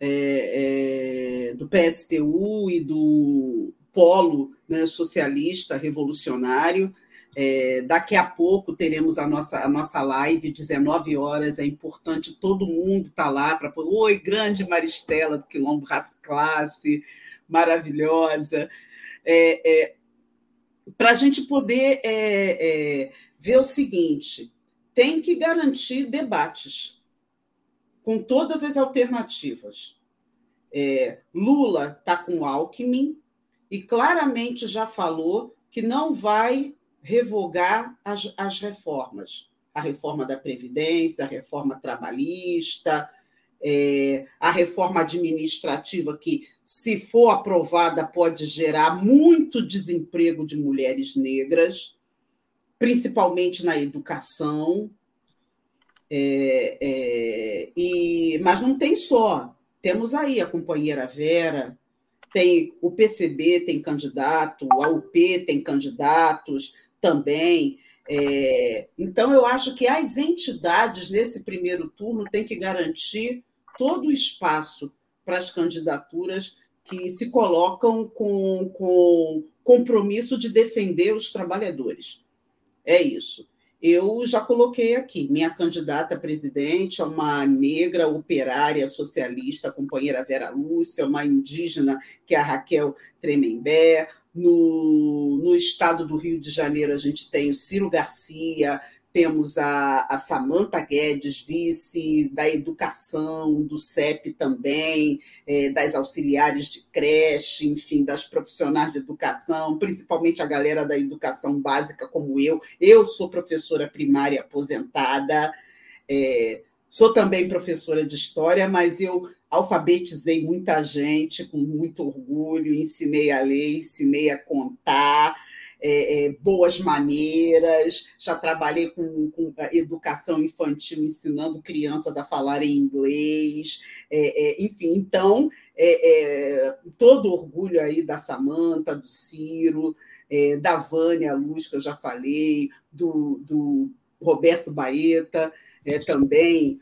é, é, do PSTU e do Polo né, Socialista Revolucionário. É, daqui a pouco teremos a nossa, a nossa live, 19 horas. É importante todo mundo estar tá lá para. Oi, grande Maristela do Quilombo Classe maravilhosa, é, é, para a gente poder é, é, ver o seguinte: tem que garantir debates com todas as alternativas. É, Lula está com Alckmin e claramente já falou que não vai revogar as, as reformas. A reforma da Previdência, a reforma trabalhista, é, a reforma administrativa, que, se for aprovada, pode gerar muito desemprego de mulheres negras, principalmente na educação. É, é, e, mas não tem só. Temos aí a companheira Vera, tem o PCB tem candidato, a UP tem candidatos também. É, então, eu acho que as entidades, nesse primeiro turno, têm que garantir todo o espaço para as candidaturas que se colocam com, com compromisso de defender os trabalhadores. É isso. Eu já coloquei aqui, minha candidata a presidente é uma negra operária socialista, a companheira Vera Lúcia, uma indígena, que é a Raquel Tremembé. No, no estado do Rio de Janeiro, a gente tem o Ciro Garcia, temos a, a Samanta Guedes, vice da educação, do CEP também, é, das auxiliares de creche, enfim, das profissionais de educação, principalmente a galera da educação básica, como eu. Eu sou professora primária aposentada, é, sou também professora de história, mas eu alfabetizei muita gente com muito orgulho, ensinei a ler, ensinei a contar é, é, boas maneiras, já trabalhei com, com, educação infantil, ensinando crianças a falarem inglês, é, é enfim, então, é, é, todo orgulho aí da Samanta, do Ciro, da Vânia Luz, que eu já falei, do, do Roberto Baeta, também,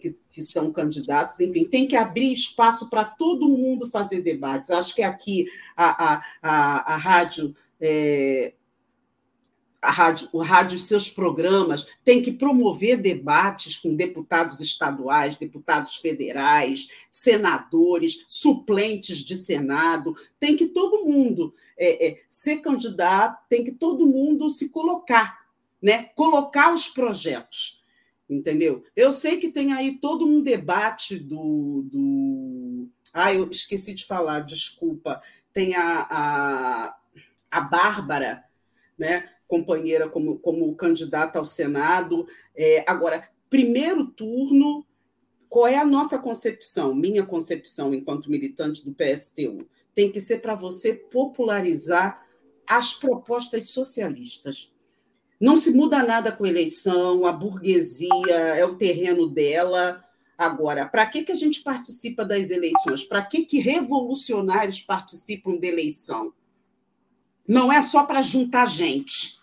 que, que, são candidatos, enfim, tem que abrir espaço para todo mundo fazer debates. Acho que aqui a, a, a, a rádio é, a rádio, o rádio, seus programas, tem que promover debates com deputados estaduais, deputados federais, senadores, suplentes de Senado. Tem que todo mundo é, é, ser candidato, tem que todo mundo se colocar, né? colocar os projetos. Entendeu? Eu sei que tem aí todo um debate do. do... Ah, eu esqueci de falar, desculpa. Tem a, a, a Bárbara, né? companheira como, como candidata ao Senado. É, agora, primeiro turno, qual é a nossa concepção, minha concepção enquanto militante do PSTU? Tem que ser para você popularizar as propostas socialistas. Não se muda nada com eleição, a burguesia é o terreno dela. Agora, para que, que a gente participa das eleições? Para que, que revolucionários participam da eleição? Não é só para juntar gente.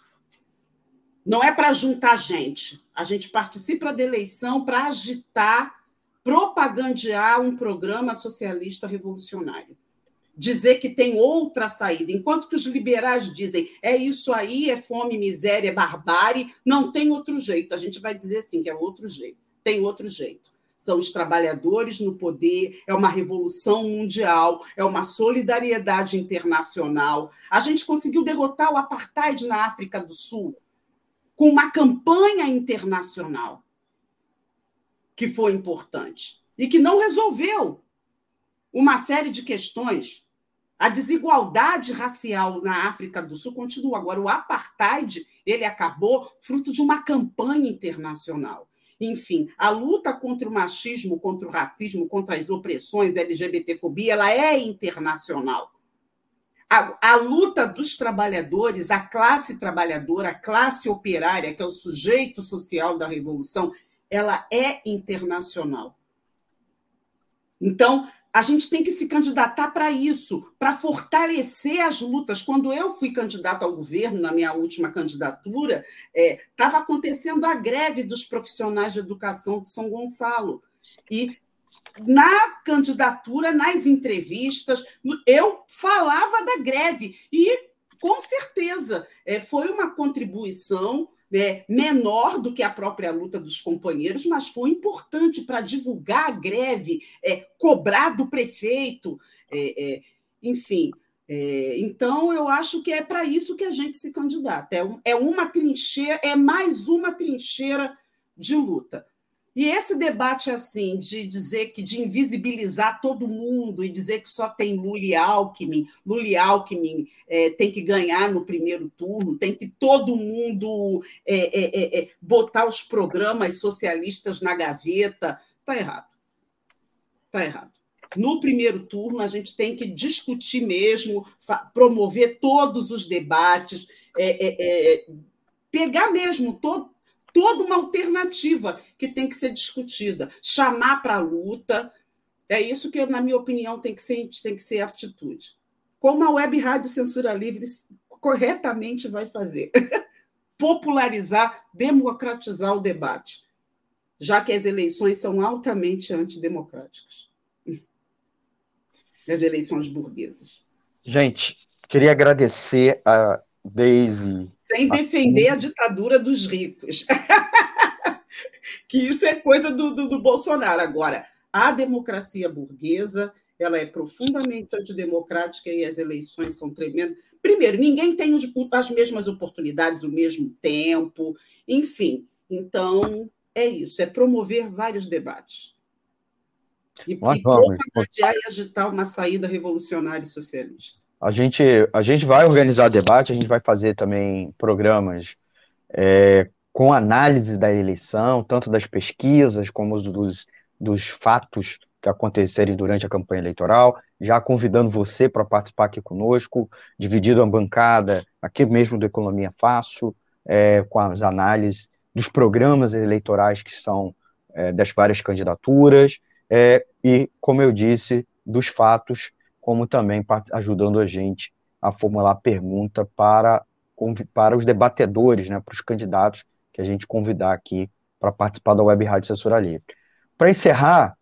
Não é para juntar gente. A gente participa da eleição para agitar, propagandear um programa socialista revolucionário. Dizer que tem outra saída. Enquanto que os liberais dizem é isso aí, é fome, miséria, é barbárie, não tem outro jeito. A gente vai dizer assim que é outro jeito. Tem outro jeito são os trabalhadores no poder, é uma revolução mundial, é uma solidariedade internacional. A gente conseguiu derrotar o apartheid na África do Sul com uma campanha internacional que foi importante e que não resolveu uma série de questões. A desigualdade racial na África do Sul continua. Agora, o apartheid ele acabou fruto de uma campanha internacional. Enfim, a luta contra o machismo, contra o racismo, contra as opressões, LGBTfobia, ela é internacional a, a, luta dos trabalhadores, a classe trabalhadora, a classe operária, que é o sujeito social da revolução, ela é internacional. Então, a gente tem que se candidatar para isso, para fortalecer as lutas. Quando eu fui candidata ao governo, na minha última candidatura, estava é, acontecendo a greve dos profissionais de educação de São Gonçalo. E na candidatura, nas entrevistas, eu falava da greve e, com certeza, é, foi uma contribuição é, menor do que a própria luta dos companheiros, mas foi importante para divulgar a greve, é, cobrar do prefeito, é, é enfim. É, então, eu acho que é para isso que a gente se candidata. É, é uma trincheira, é mais uma trincheira de luta. E esse debate assim de dizer que de invisibilizar todo mundo e dizer que só tem Lula e Alckmin, Lula e Alckmin é, tem que ganhar no primeiro turno, tem que todo mundo é, é, é, é botar os programas socialistas na gaveta, está errado. Está errado. No primeiro turno, a gente tem que discutir mesmo, promover todos os debates, é, pegar mesmo todo, toda uma alternativa que tem que ser discutida, chamar para a luta. É isso que, na minha opinião, tem que ser, tem que ser atitude. Como a Web Rádio Censura Livre corretamente vai fazer. (laughs) Popularizar, democratizar o debate, já que as eleições são altamente antidemocráticas. (laughs) As eleições burguesas. Gente, queria agradecer a Daisy sem defender a ditadura dos ricos. (laughs) que isso é coisa do, do, do, Bolsonaro. Agora, a democracia burguesa ela é profundamente antidemocrática e as eleições são tremendas. Primeiro, ninguém tem as mesmas oportunidades, o mesmo tempo, enfim. Então, é isso, é promover vários debates. E, e propagandear e agitar uma saída revolucionária e socialista. A gente, a gente vai organizar debate, a gente vai fazer também programas é, com análise da eleição, tanto das pesquisas como dos, dos fatos que acontecerem durante a campanha eleitoral, já convidando você para participar aqui conosco, dividido a bancada aqui mesmo do Economia Fácil, é, com as análises dos programas eleitorais que são é, das várias candidaturas, é, e, como eu disse, dos fatos como também ajudando a gente a formular pergunta para, para os debatedores, né, para os candidatos que a gente convidar aqui para participar da Web Rádio Censura Livre. Para encerrar,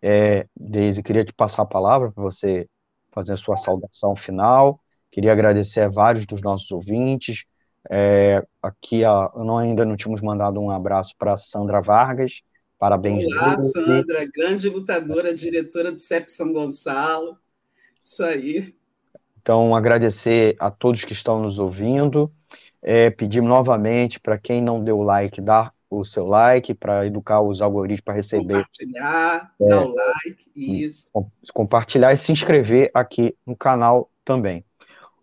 é, Deise, queria te passar a palavra para você fazer a sua saudação final. Queria agradecer a vários dos nossos ouvintes, É, aqui não, ainda não tínhamos mandado um abraço para Sandra Vargas. Parabéns. Olá, Sandra, grande lutadora, diretora do CEP São Gonçalo. Isso aí. Então, agradecer a todos que estão nos ouvindo. É, pedir novamente para quem não deu like, dar o seu like para educar os algoritmos para receber. Compartilhar, é, dar o like, isso. Compartilhar e se inscrever aqui no canal também.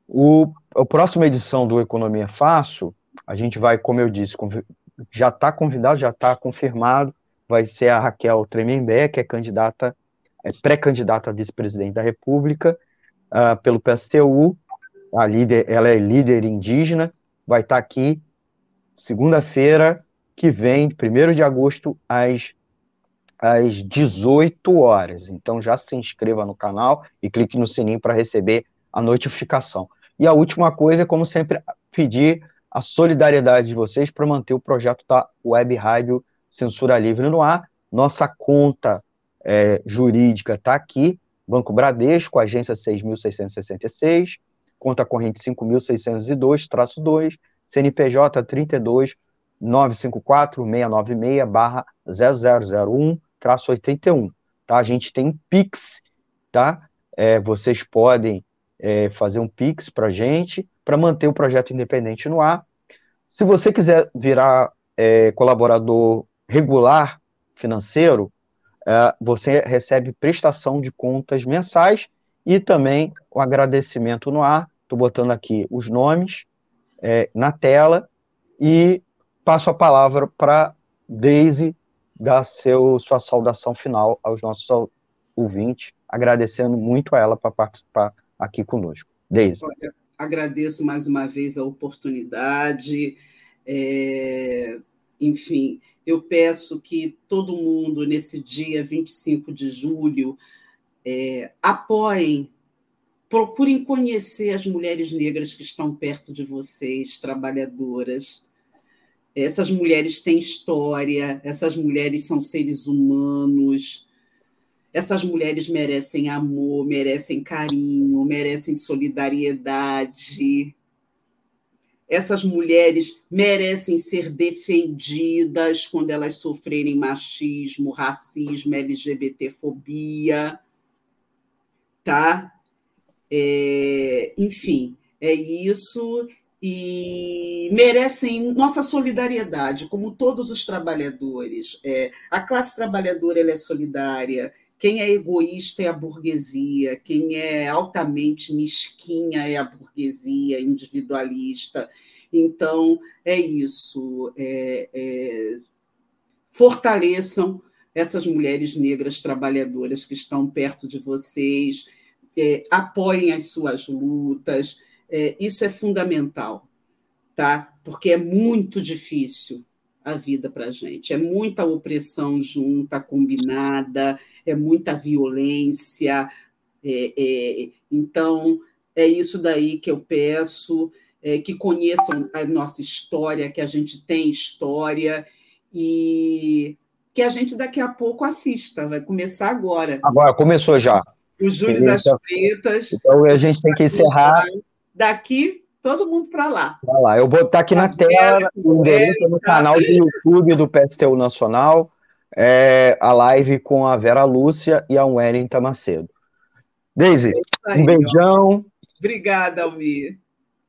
O, a próxima edição do Economia Fácil, a gente vai, como eu disse, já está convidado, já está confirmado, vai ser a Raquel Tremembé, que é candidata, é pré-candidata a vice-presidente da República, uh, pelo PSTU, a líder, ela é líder indígena, vai estar aqui segunda-feira que vem, 1 de agosto, às, às 18 horas. Então já se inscreva no canal e clique no sininho para receber a notificação. E a última coisa é, como sempre, pedir a solidariedade de vocês para manter o projeto da Web Rádio Censura Livre no ar. Nossa conta é, jurídica está aqui, Banco Bradesco, agência 6.666, conta corrente 5.602-2, CNPJ 32 954 696 barra 0001 81, tá? A gente tem Pix, tá? É, vocês podem é, fazer um Pix para gente, para manter o projeto independente no ar. Se você quiser virar é, colaborador regular financeiro, você recebe prestação de contas mensais e também o agradecimento no ar. Estou botando aqui os nomes é, na tela e passo a palavra para Daisy dar seu, sua saudação final aos nossos ouvintes, agradecendo muito a ela para participar aqui conosco. Daisy. Olha, agradeço mais uma vez a oportunidade. É, enfim, eu peço que todo mundo, nesse dia 25 de julho, é, apoiem, procurem conhecer as mulheres negras que estão perto de vocês, trabalhadoras. Essas mulheres têm história, essas mulheres são seres humanos, essas mulheres merecem amor, merecem carinho, merecem solidariedade essas mulheres merecem ser defendidas quando elas sofrerem machismo, racismo, LGBTfobia, tá? É, enfim, é isso e merecem nossa solidariedade, como todos os trabalhadores. É, a classe trabalhadora ela é solidária. Quem é egoísta é a burguesia, quem é altamente mesquinha é a burguesia individualista. Então, é isso. É, é, fortaleçam essas mulheres negras trabalhadoras que estão perto de vocês, é, apoiem as suas lutas. É, isso é fundamental, tá? Porque é muito difícil a vida para a gente. É muita opressão junta, combinada, é muita violência. É, é, então, é isso daí que eu peço, é, que conheçam a nossa história, que a gente tem história e que a gente daqui a pouco assista. Vai começar agora. Agora, começou já. O Júlio das Pretas. Então, a gente tem que encerrar. Daqui todo mundo para lá. Vai lá, eu vou botar aqui na tela o endereço no canal do YouTube do PSTU Nacional, é, a live com a Vera Lúcia e a Wellington Macedo. Deise, é um beijão. Obrigada, Almir.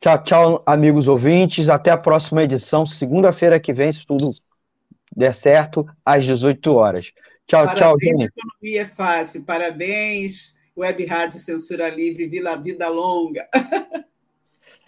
Tchau, tchau, amigos ouvintes. Até a próxima edição, segunda-feira que vem, se tudo der certo, às 18 horas. Tchau, Parabéns, tchau, gente. Economia é fácil. Parabéns, Web Rádio Censura Livre, Vila Vida Longa. (laughs)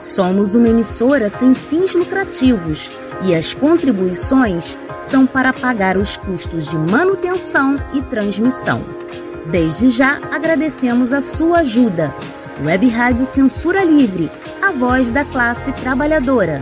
Somos uma emissora sem fins lucrativos e as contribuições são para pagar os custos de manutenção e transmissão. Desde já agradecemos a sua ajuda. Web Rádio Censura Livre, a voz da classe trabalhadora.